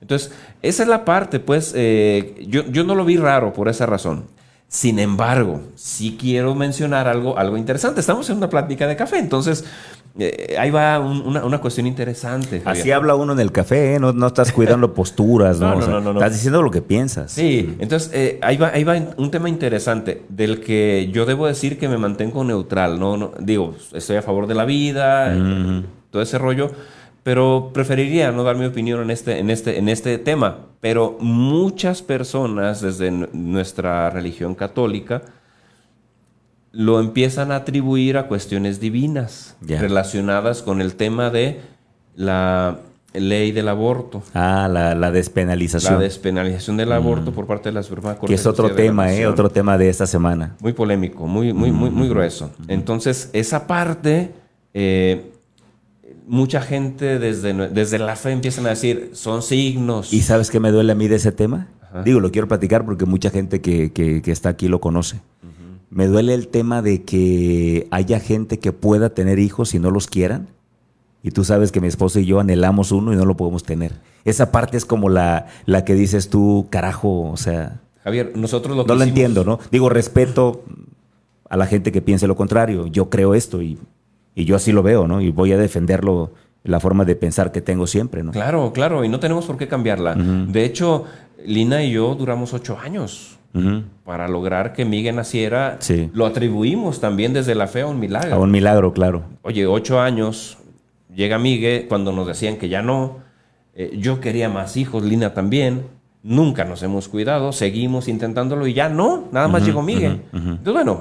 S2: Entonces, esa es la parte, pues eh, yo, yo no lo vi raro por esa razón. Sin embargo, sí quiero mencionar algo, algo interesante. Estamos en una plática de café, entonces eh, ahí va una, cuestión interesante.
S1: Así habla uno en el café, ¿eh? no, estás cuidando posturas, ¿no? No, no, no, Estás diciendo lo que piensas.
S2: Sí, entonces eh, ahí, va, ahí va un tema interesante del que yo debo decir que me mantengo neutral, ¿no? digo, estoy a favor de la vida, todo ese rollo, pero preferiría no dar mi opinión en este, en este, en este tema. Pero muchas personas desde nuestra religión católica, lo empiezan a atribuir a cuestiones divinas relacionadas con el tema de la ley del aborto.
S1: Ah, la, despenalización.
S2: La despenalización del aborto mm. por parte de la Suprema
S1: Corte. Que es otro tema, ¿eh? Otro tema de esta semana.
S2: Muy polémico, muy, muy, muy, muy mm. grueso. Entonces, esa parte, eh, mucha gente desde, desde la fe empiezan a decir, son signos.
S1: ¿Y sabes qué me duele a mí de ese tema? Digo, lo quiero platicar porque mucha gente que, que está aquí lo conoce. Me duele el tema de que haya gente que pueda tener hijos y no los quieran. Y tú sabes que mi esposo y yo anhelamos uno y no lo podemos tener. Esa parte es como la, la que dices tú, carajo, o sea...
S2: Javier, nosotros lo
S1: No lo entiendo, ¿no? Digo, respeto a la gente que piense lo contrario. Yo creo esto y, yo así lo veo, ¿no? Y voy a defenderlo, la forma de pensar que tengo siempre, ¿no?
S2: Claro, claro, y no tenemos por qué cambiarla. De hecho, Lina y yo duramos ocho años para lograr que Miguel naciera, lo atribuimos también desde la fe a un milagro.
S1: A un milagro, claro.
S2: Oye, ocho años, llega Miguel cuando nos decían que ya no. Eh, yo quería más hijos, Lina también. Nunca nos hemos cuidado, seguimos intentándolo y ya no, nada más llegó Miguel. Entonces, bueno,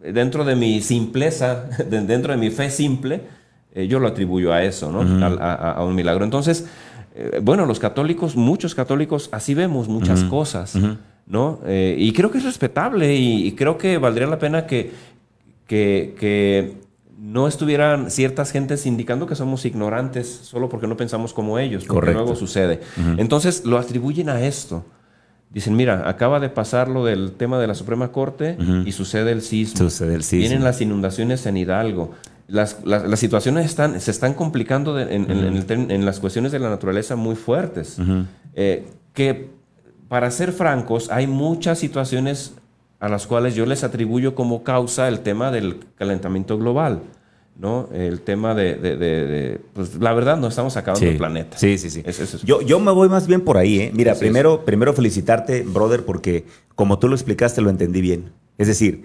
S2: dentro de mi simpleza, dentro de mi fe simple, eh, yo lo atribuyo a eso, ¿no? a, un milagro. Entonces, eh, bueno, los católicos, muchos católicos, así vemos muchas cosas, ¿no? Eh, y creo que es respetable y, creo que valdría la pena que, que, no estuvieran ciertas gentes indicando que somos ignorantes solo porque no pensamos como ellos, porque luego sucede. Entonces, lo atribuyen a esto. Dicen, mira, acaba de pasar lo del tema de la Suprema Corte y sucede el sismo.
S1: Sucede el sismo.
S2: Vienen las inundaciones en Hidalgo. Las, situaciones están, se están complicando en, las cuestiones de la naturaleza muy fuertes. Eh, que, para ser francos, hay muchas situaciones a las cuales yo les atribuyo como causa el tema del calentamiento global. ¿no? El tema de, pues la verdad no estamos acabando el planeta.
S1: Sí, sí, sí. Yo, yo me voy más bien por ahí, ¿eh? Mira, primero, primero felicitarte, brother, porque como tú lo explicaste, lo entendí bien. Es decir,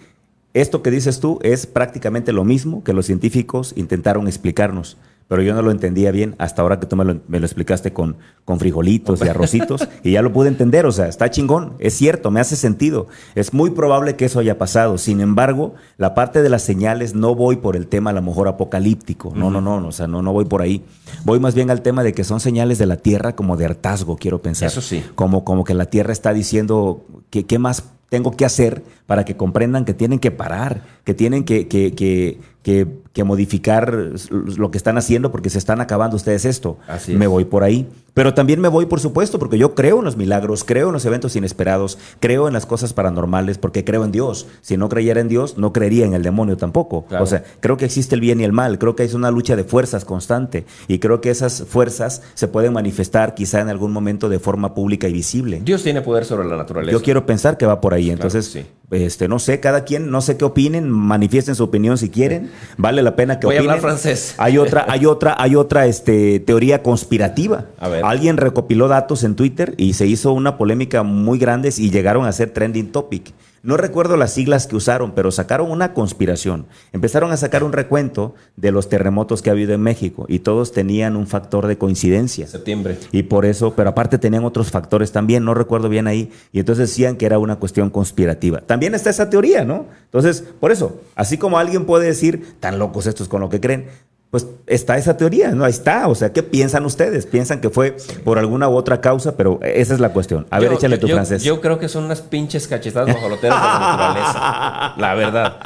S1: esto que dices tú es prácticamente lo mismo que los científicos intentaron explicarnos pero yo no lo entendía bien hasta ahora que tú me lo, explicaste con, con frijolitos y arrocitos y ya lo pude entender, o sea, está chingón, es cierto, me hace sentido, es muy probable que eso haya pasado, sin embargo, la parte de las señales no voy por el tema a lo mejor apocalíptico, no, no, no, o sea, no, no voy por ahí, voy más bien al tema de que son señales de la Tierra como de hartazgo, quiero pensar.
S2: Eso sí.
S1: Como, como que la Tierra está diciendo que qué más tengo que hacer para que comprendan que tienen que parar, que tienen que, que, que, que, modificar lo que están haciendo porque se están acabando ustedes esto.
S2: Así
S1: me voy por ahí. Pero también me voy, por supuesto, porque yo creo en los milagros, creo en los eventos inesperados, creo en las cosas paranormales, porque creo en Dios. Si no creyera en Dios, no creería en el demonio tampoco. O sea, creo que existe el bien y el mal, creo que es una lucha de fuerzas constante y creo que esas fuerzas se pueden manifestar quizá en algún momento de forma pública y visible.
S2: Dios tiene poder sobre la naturaleza.
S1: Yo quiero pensar que va por ahí. Entonces, este, no sé, cada quien, no sé qué opinen, manifiesten su opinión si quieren. Vale la pena que
S2: Voy
S1: opinen.
S2: a hablar francés.
S1: Hay otra, hay otra, hay otra este, teoría conspirativa. Alguien recopiló datos en Twitter y se hizo una polémica muy grande y llegaron a ser trending topic. No recuerdo las siglas que usaron, pero sacaron una conspiración. Empezaron a sacar un recuento de los terremotos que ha habido en México y todos tenían un factor de coincidencia.
S2: Septiembre.
S1: Y por eso, pero aparte tenían otros factores también, no recuerdo bien ahí. Y entonces decían que era una cuestión conspirativa. También está esa teoría, ¿no? Entonces, por eso, así como alguien puede decir, tan locos estos con lo que creen, pues está esa teoría, ¿no? Ahí está. O sea, ¿qué piensan ustedes? ¿Piensan que fue por alguna u otra causa? Pero esa es la cuestión. A ver, échale tu francés.
S2: Yo creo que son unas pinches cachetadas bajoloteras de la naturaleza. La verdad.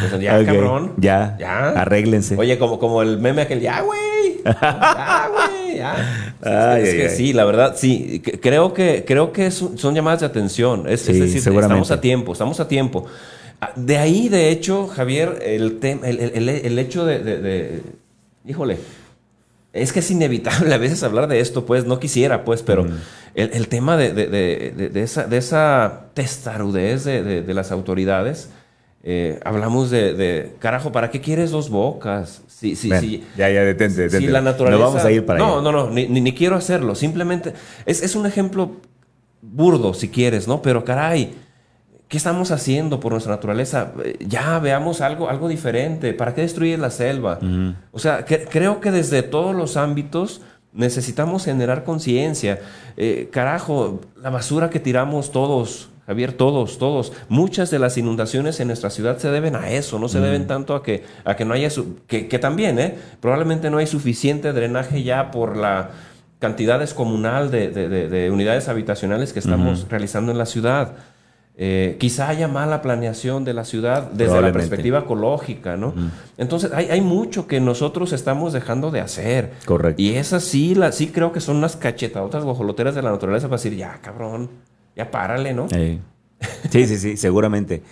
S2: Pues ya, cabrón.
S1: Ya, ya. Arréglense.
S2: Oye, como, como el meme aquel, ya, güey. Ya, güey. Ya. es, que sí, la verdad, sí. Creo que, creo que son llamadas de atención. Es, decir, estamos a tiempo, estamos a tiempo. Ah, de ahí, de hecho, Javier, el, el, el, el hecho de híjole, es que es inevitable a veces hablar de esto, pues no quisiera, pues, pero el, tema de, de, esa, de esa testarudez de, las autoridades, eh, hablamos de, carajo, ¿para qué quieres dos bocas?
S1: Sí, sí, sí. Ya, ya, detente, detente.
S2: Si la naturaleza,
S1: no vamos a ir para
S2: no, No, no, ni, ni, quiero hacerlo. Simplemente es, es un ejemplo burdo, si quieres, ¿no? Pero caray, ¿Qué estamos haciendo por nuestra naturaleza? Ya veamos algo, algo diferente. ¿Para qué destruir la selva? O sea, creo que desde todos los ámbitos necesitamos generar conciencia. Eh, carajo, la basura que tiramos todos, Javier, todos, todos. Muchas de las inundaciones en nuestra ciudad se deben a eso, no se deben tanto a que, a que no haya, que, que, también, ¿eh? probablemente no hay suficiente drenaje ya por la cantidad descomunal de, de, unidades habitacionales que estamos realizando en la ciudad. Eh, quizá haya mala planeación de la ciudad desde la perspectiva ecológica, ¿no? Entonces, hay, mucho que nosotros estamos dejando de hacer.
S1: Correcto.
S2: Y esas sí, la, sí creo que son unas cachetadotas guajoloteras de la naturaleza para decir, ya, cabrón, ya párale, ¿no?
S1: Sí, sí, sí, seguramente.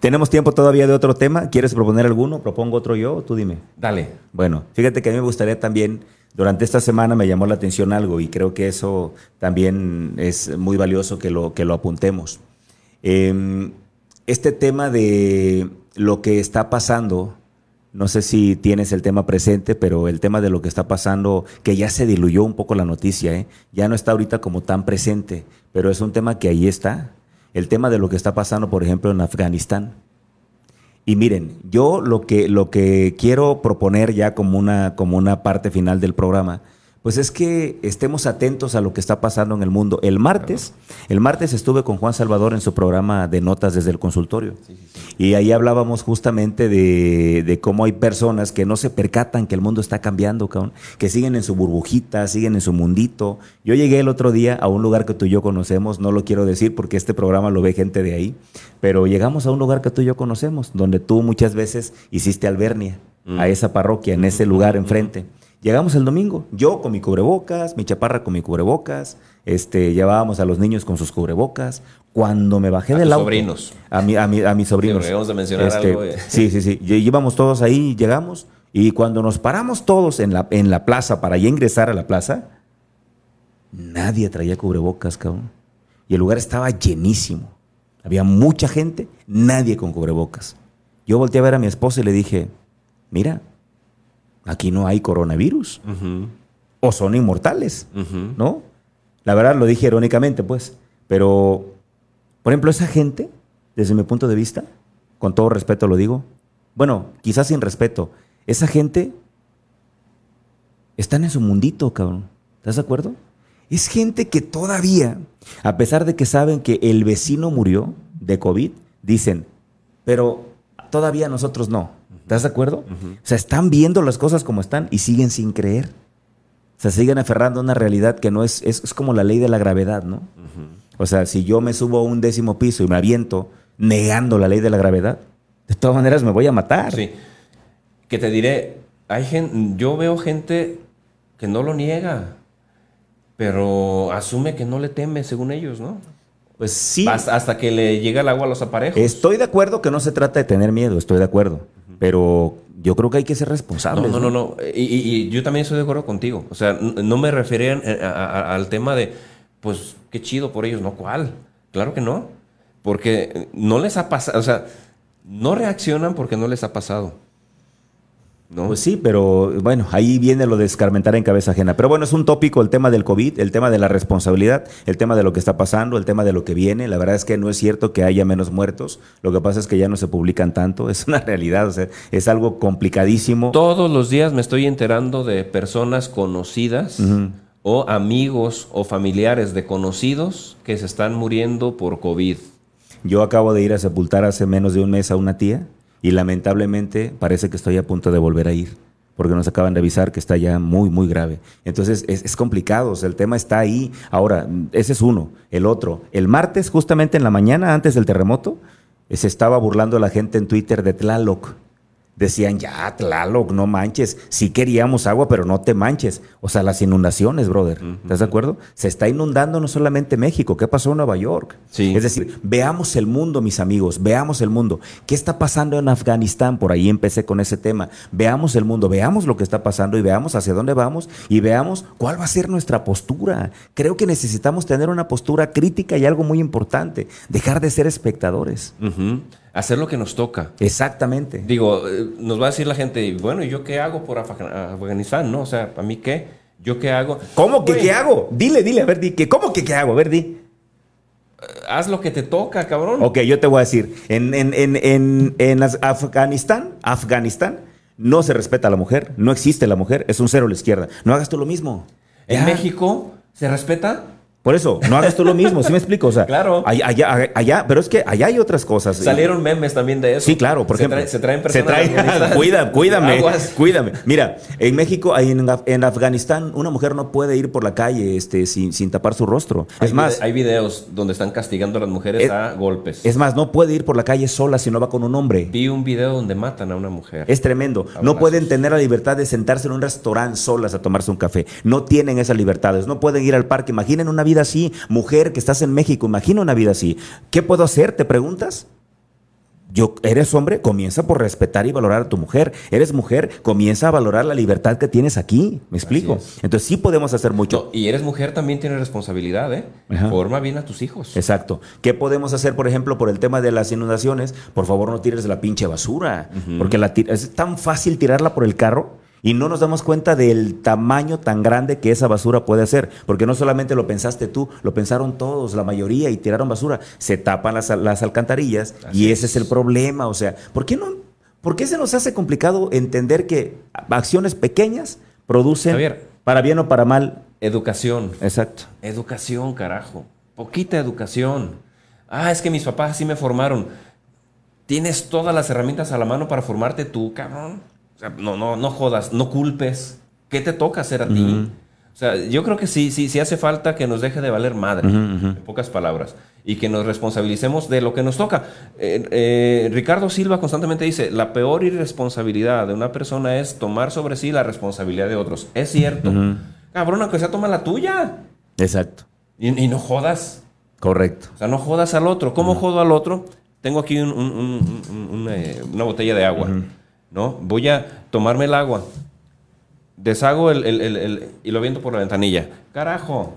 S1: ¿Tenemos tiempo todavía de otro tema? ¿Quieres proponer alguno? ¿Propongo otro yo? Tú dime.
S2: Dale.
S1: Bueno, fíjate que a mí me gustaría también, durante esta semana me llamó la atención algo y creo que eso también es muy valioso que lo, que lo apuntemos. Em, este tema de lo que está pasando, no sé si tienes el tema presente, pero el tema de lo que está pasando, que ya se diluyó un poco la noticia, ¿eh? ya no está ahorita como tan presente, pero es un tema que ahí está. El tema de lo que está pasando, por ejemplo, en Afganistán. Y miren, yo lo que, lo que quiero proponer ya como una, como una parte final del programa, Pues es que estemos atentos a lo que está pasando en el mundo. El martes, el martes estuve con Juan Salvador en su programa de notas desde el consultorio. Y ahí hablábamos justamente de, cómo hay personas que no se percatan que el mundo está cambiando, que siguen en su burbujita, siguen en su mundito. Yo llegué el otro día a un lugar que tú y yo conocemos, no lo quiero decir porque este programa lo ve gente de ahí, pero llegamos a un lugar que tú y yo conocemos, donde tú muchas veces hiciste albernia, a mm. esa parroquia, en ese lugar enfrente. Llegamos el domingo, yo con mi cubrebocas, mi chaparra con mi cubrebocas, este, llevábamos a los niños con sus cubrebocas. Cuando me bajé del auto.
S2: sobrinos.
S1: A, mi, a, mi, a mis sobrinos.
S2: Sí, de mencionar este, algo.
S1: Sí, sí, sí. Íbamos todos ahí, llegamos, y cuando nos paramos todos en la, en la plaza para ya ingresar a la plaza, nadie traía cubrebocas, cabrón. Y el lugar estaba llenísimo. Había mucha gente, nadie con cubrebocas. Yo volteé a ver a mi esposa y le dije, mira, aquí no hay coronavirus. O son inmortales, ¿no? La verdad lo dije irónicamente, pues. Pero, por ejemplo, esa gente, desde mi punto de vista, con todo respeto lo digo, bueno, quizás sin respeto, esa gente están en su mundito, cabrón. ¿Estás de acuerdo? Es gente que todavía, a pesar de que saben que el vecino murió de COVID, dicen, pero todavía nosotros no. ¿Estás de acuerdo? O sea, están viendo las cosas como están y siguen sin creer. O sea, siguen aferrando a una realidad que no es, es, como la ley de la gravedad, ¿no? O sea, si yo me subo a un décimo piso y me aviento negando la ley de la gravedad, de todas maneras me voy a matar.
S2: Sí. Que te diré, hay gente, yo veo gente que no lo niega, pero asume que no le teme, según ellos, ¿no?
S1: Pues sí.
S2: Hasta, que le llega el agua a los aparejos.
S1: Estoy de acuerdo que no se trata de tener miedo, estoy de acuerdo. Pero yo creo que hay que ser responsables.
S2: No, no, no. Y, yo también estoy de acuerdo contigo. O sea, no me referían eh, al tema de, pues, qué chido por ellos. No, ¿cuál? Claro que no. Porque no les ha pasado, o sea, no reaccionan porque no les ha pasado.
S1: Pues sí, pero bueno, ahí viene lo de escarmentar en cabeza ajena. Pero bueno, es un tópico el tema del COVID, el tema de la responsabilidad, el tema de lo que está pasando, el tema de lo que viene. La verdad es que no es cierto que haya menos muertos. Lo que pasa es que ya no se publican tanto. Es una realidad, o sea, es algo complicadísimo.
S2: Todos los días me estoy enterando de personas conocidas o amigos o familiares de conocidos que se están muriendo por COVID.
S1: Yo acabo de ir a sepultar hace menos de un mes a una tía y lamentablemente parece que estoy a punto de volver a ir porque nos acaban de avisar que está ya muy, muy grave. Entonces es, complicado, el tema está ahí. Ahora, ese es uno. El otro, el martes, justamente en la mañana, antes del terremoto, se estaba burlando la gente en Twitter de Tlaloc decían, ya, Tlaloc, no manches, sí queríamos agua, pero no te manches. O sea, las inundaciones, brother, ¿estás de acuerdo? Se está inundando no solamente México, ¿qué pasó en Nueva York? Sí. Es decir, veamos el mundo, mis amigos, veamos el mundo. ¿Qué está pasando en Afganistán? Por ahí empecé con ese tema. Veamos el mundo, veamos lo que está pasando y veamos hacia dónde vamos y veamos cuál va a ser nuestra postura. Creo que necesitamos tener una postura crítica y algo muy importante, dejar de ser espectadores
S2: hacer lo que nos toca.
S1: Exactamente.
S2: Digo, eh, nos va a decir la gente, bueno, ¿y yo qué hago por Afganistán? ¿No? O sea, ¿a mí qué? ¿Yo qué hago?
S1: ¿Cómo que qué hago? Dile, dile, a ver, di, ¿cómo que qué hago? A ver, di.
S2: Eh, haz lo que te toca, cabrón.
S1: Ok, yo te voy a decir, en, en, en, en Afganistán, Afganistán, no se respeta a la mujer, no existe la mujer, es un cero a la izquierda. No hagas tú lo mismo.
S2: ¿En México se respeta?
S1: Por eso, no hagas tú lo mismo, ¿sí me explico? O sea,
S2: claro.
S1: Allá, allá, pero es que allá hay otras cosas.
S2: Salieron memes también de eso.
S1: Sí, claro, por ejemplo.
S2: se traen personas. Se
S1: traen, cuida, cuídame, cuídame. Mira, en México, en, en, Afganistán, una mujer no puede ir por la calle este, sin, sin tapar su rostro. Es más.
S2: hay videos donde están castigando a las mujeres a golpes.
S1: Es más, no puede ir por la calle sola si no va con un hombre.
S2: Vi un video donde matan a una mujer.
S1: Es tremendo. No pueden tener la libertad de sentarse en un restaurante solas a tomarse un café. No tienen esas libertades. No pueden ir al parque. Imaginen una vida así, mujer que estás en México, imagina una vida así. ¿Qué puedo hacer? ¿Te preguntas? Yo, eres hombre, comienza por respetar y valorar a tu mujer. Eres mujer, comienza a valorar la libertad que tienes aquí. ¿Me explico? Entonces sí podemos hacer mucho.
S2: y eres mujer también tiene responsabilidad, ¿eh? Forma bien a tus hijos.
S1: Exacto. ¿Qué podemos hacer, por ejemplo, por el tema de las inundaciones? Por favor, no tires la pinche basura. Porque la es tan fácil tirarla por el carro y no nos damos cuenta del tamaño tan grande que esa basura puede hacer. Porque no solamente lo pensaste tú, lo pensaron todos, la mayoría, y tiraron basura. Se tapan las, alcantarillas y ese es. el problema. O sea, ¿por qué, no, ¿por qué se nos hace complicado entender que acciones pequeñas producen Para bien o para mal.
S2: Educación.
S1: Exacto.
S2: Educación, carajo. Poquita educación. Ah, es que mis papás así me formaron. Tienes todas las herramientas a la mano para formarte tú, cabrón. Sea, no, no, no jodas, no culpes. ¿Qué te toca hacer a ti? O sea, yo creo que sí, sí, sí hace falta que nos deje de valer madre, en pocas palabras, y que nos responsabilicemos de lo que nos toca. Eh, eh, Ricardo Silva constantemente dice, la peor irresponsabilidad de una persona es tomar sobre sí la responsabilidad de otros. Es cierto. Cabrón, aunque sea toma la tuya.
S1: Exacto.
S2: Y, no jodas.
S1: Correcto.
S2: O sea, no jodas al otro. ¿Cómo jodo al otro? Tengo aquí eh, una botella de agua, ¿no? Voy a tomarme el agua deshago el, y lo viento por la ventanilla. Carajo.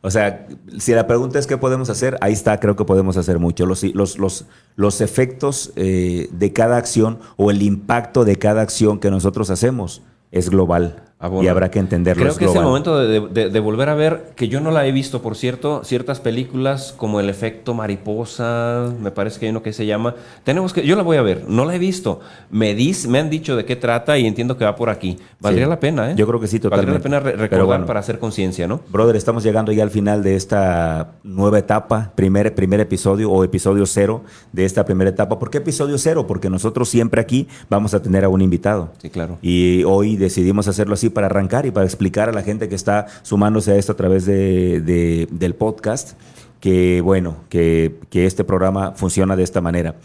S1: O sea, si la pregunta es qué podemos hacer, ahí está, creo que podemos hacer mucho. Los, los, los, efectos eh, de cada acción o el impacto de cada acción que nosotros hacemos es global. Y habrá que entenderlo.
S2: Creo que es el momento de, volver a ver, que yo no la he visto, por cierto, ciertas películas como El efecto mariposa, me parece que hay uno que se llama. Tenemos que, yo la voy a ver, no la he visto. Me, dis, me han dicho de qué trata y entiendo que va por aquí. Valdría la pena, ¿eh?
S1: Yo creo que sí, totalmente.
S2: Valdría la pena recordar para hacer conciencia, ¿no?
S1: Brother, estamos llegando ya al final de esta nueva etapa, primer, primer episodio o episodio cero de esta primera etapa. ¿Por qué episodio cero? Porque nosotros siempre aquí vamos a tener a un invitado.
S2: Sí, claro.
S1: Y hoy decidimos hacerlo así para arrancar y para explicar a la gente que está sumándose a esto a través de, del podcast que, bueno, que, este programa funciona de esta manera.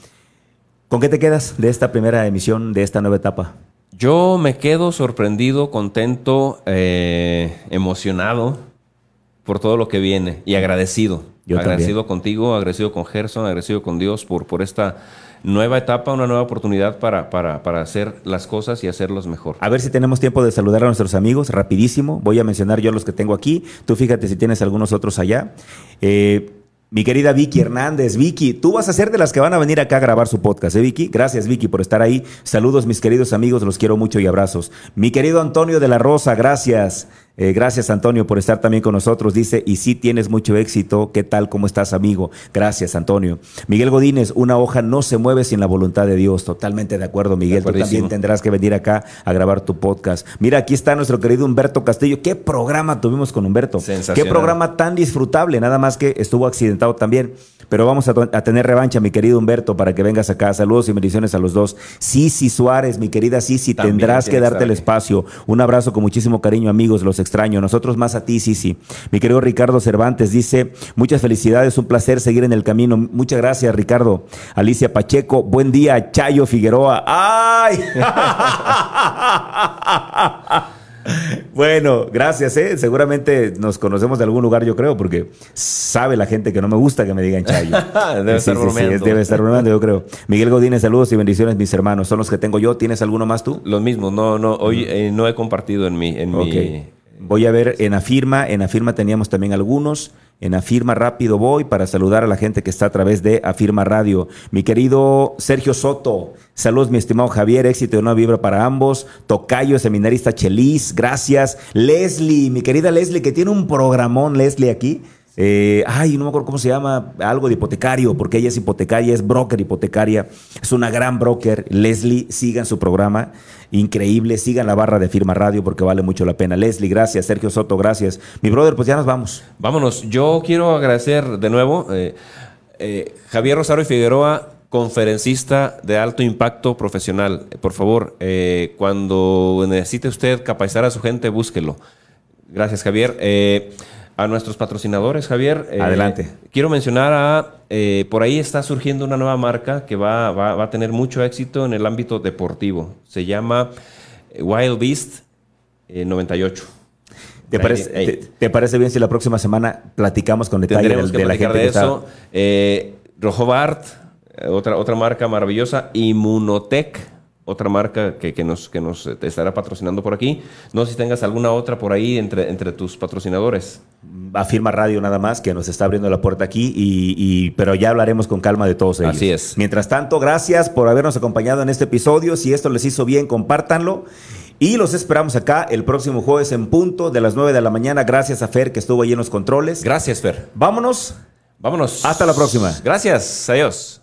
S1: ¿Con qué te quedas de esta primera emisión, de esta nueva etapa?
S2: Yo me quedo sorprendido, contento, eh, emocionado por todo lo que viene y agradecido. Yo agradecido contigo, agradecido con Gerson, agradecido con Dios por, por esta nueva etapa, una nueva oportunidad para, para, hacer las cosas y hacerlos mejor.
S1: A ver si tenemos tiempo de saludar a nuestros amigos, rapidísimo. Voy a mencionar yo los que tengo aquí. Tú fíjate si tienes algunos otros allá. Eh, mi querida Vicky Hernández, Vicky, tú vas a ser de las que van a venir acá a grabar su podcast, ¿eh, Vicky? Gracias, Vicky, por estar ahí. Saludos, mis queridos amigos, los quiero mucho y abrazos. Mi querido Antonio de la Rosa, gracias. Eh, gracias, Antonio, por estar también con nosotros. Dice, y si tienes mucho éxito. ¿Qué tal? ¿Cómo estás, amigo? Gracias, Antonio. Miguel Godínez, una hoja no se mueve sin la voluntad de Dios. Totalmente de acuerdo, Miguel. Tú también tendrás que venir acá a grabar tu podcast. Mira, aquí está nuestro querido Humberto Castillo. ¿Qué programa tuvimos con Humberto? Qué programa tan disfrutable. Nada más que estuvo accidentado también. Pero vamos a, tener revancha, mi querido Humberto, para que vengas acá. Saludos y bendiciones a los dos. Sisi Suárez, mi querida Sisi, tendrás que darte el espacio. Un abrazo con muchísimo cariño, amigos. Los extraño. Nosotros más a ti, Sisi. Mi querido Ricardo Cervantes dice, muchas felicidades, un placer seguir en el camino. Muchas gracias, Ricardo. Alicia Pacheco, buen día, Chayo Figueroa. ¡Ay! Bueno, gracias, ¿eh? Seguramente nos conocemos de algún lugar, yo creo, porque sabe la gente que no me gusta que me digan Chayo.
S2: debe, estar
S1: debe estar bromeando, yo creo. Miguel Godínez, saludos y bendiciones, mis hermanos. Son los que tengo yo. ¿Tienes alguno más tú?
S2: Los mismos, no, no, hoy eh, no he compartido en mi, en mi
S1: Voy a ver en Afirma, en Afirma teníamos también algunos. En Afirma rápido voy para saludar a la gente que está a través de Afirma Radio. Mi querido Sergio Soto, saludos mi estimado Javier, éxito y una vibra para ambos. Tocayo, seminarista Chelis, gracias. Leslie, mi querida Leslie, que tiene un programón, Leslie, aquí. Eh, ay, no me acuerdo cómo se llama, algo de hipotecario, porque ella es hipotecaria, es broker hipotecaria, es una gran broker. Leslie, sigan su programa, increíble, sigan la barra de Firma Radio porque vale mucho la pena. Leslie, gracias, Sergio Soto, gracias. Mi brother, pues ya nos vamos.
S2: Vámonos, yo quiero agradecer de nuevo eh, eh, Javier Rosario Figueroa, conferencista de alto impacto profesional. Por favor, cuando necesite usted capacitar a su gente, búsquelo. Gracias, Javier a nuestros patrocinadores, Javier.
S1: Eh, Adelante.
S2: Quiero mencionar a, eh, por ahí está surgiendo una nueva marca que va, va, a tener mucho éxito en el ámbito deportivo. Se llama eh, Wild Beast 98.
S1: ¿Te parece, te, parece, bien si la próxima semana platicamos con detalle
S2: de, de la gente de eso? Rojo Bart, otra, otra marca maravillosa, Inmunotech otra marca que, que, nos, que nos te estará patrocinando por aquí. No sé si tengas alguna otra por ahí entre, entre tus patrocinadores.
S1: Afirma Radio nada más, que nos está abriendo la puerta aquí, y, pero ya hablaremos con calma de todos ellos.
S2: Así es.
S1: Mientras tanto, gracias por habernos acompañado en este episodio. Si esto les hizo bien, compártanlo. Y los esperamos acá el próximo jueves en punto de las 9 de la mañana. Gracias a Fer que estuvo ahí en los controles.
S2: Gracias, Fer.
S1: Vámonos.
S2: Vámonos.
S1: Hasta la próxima.
S2: Gracias. Adiós.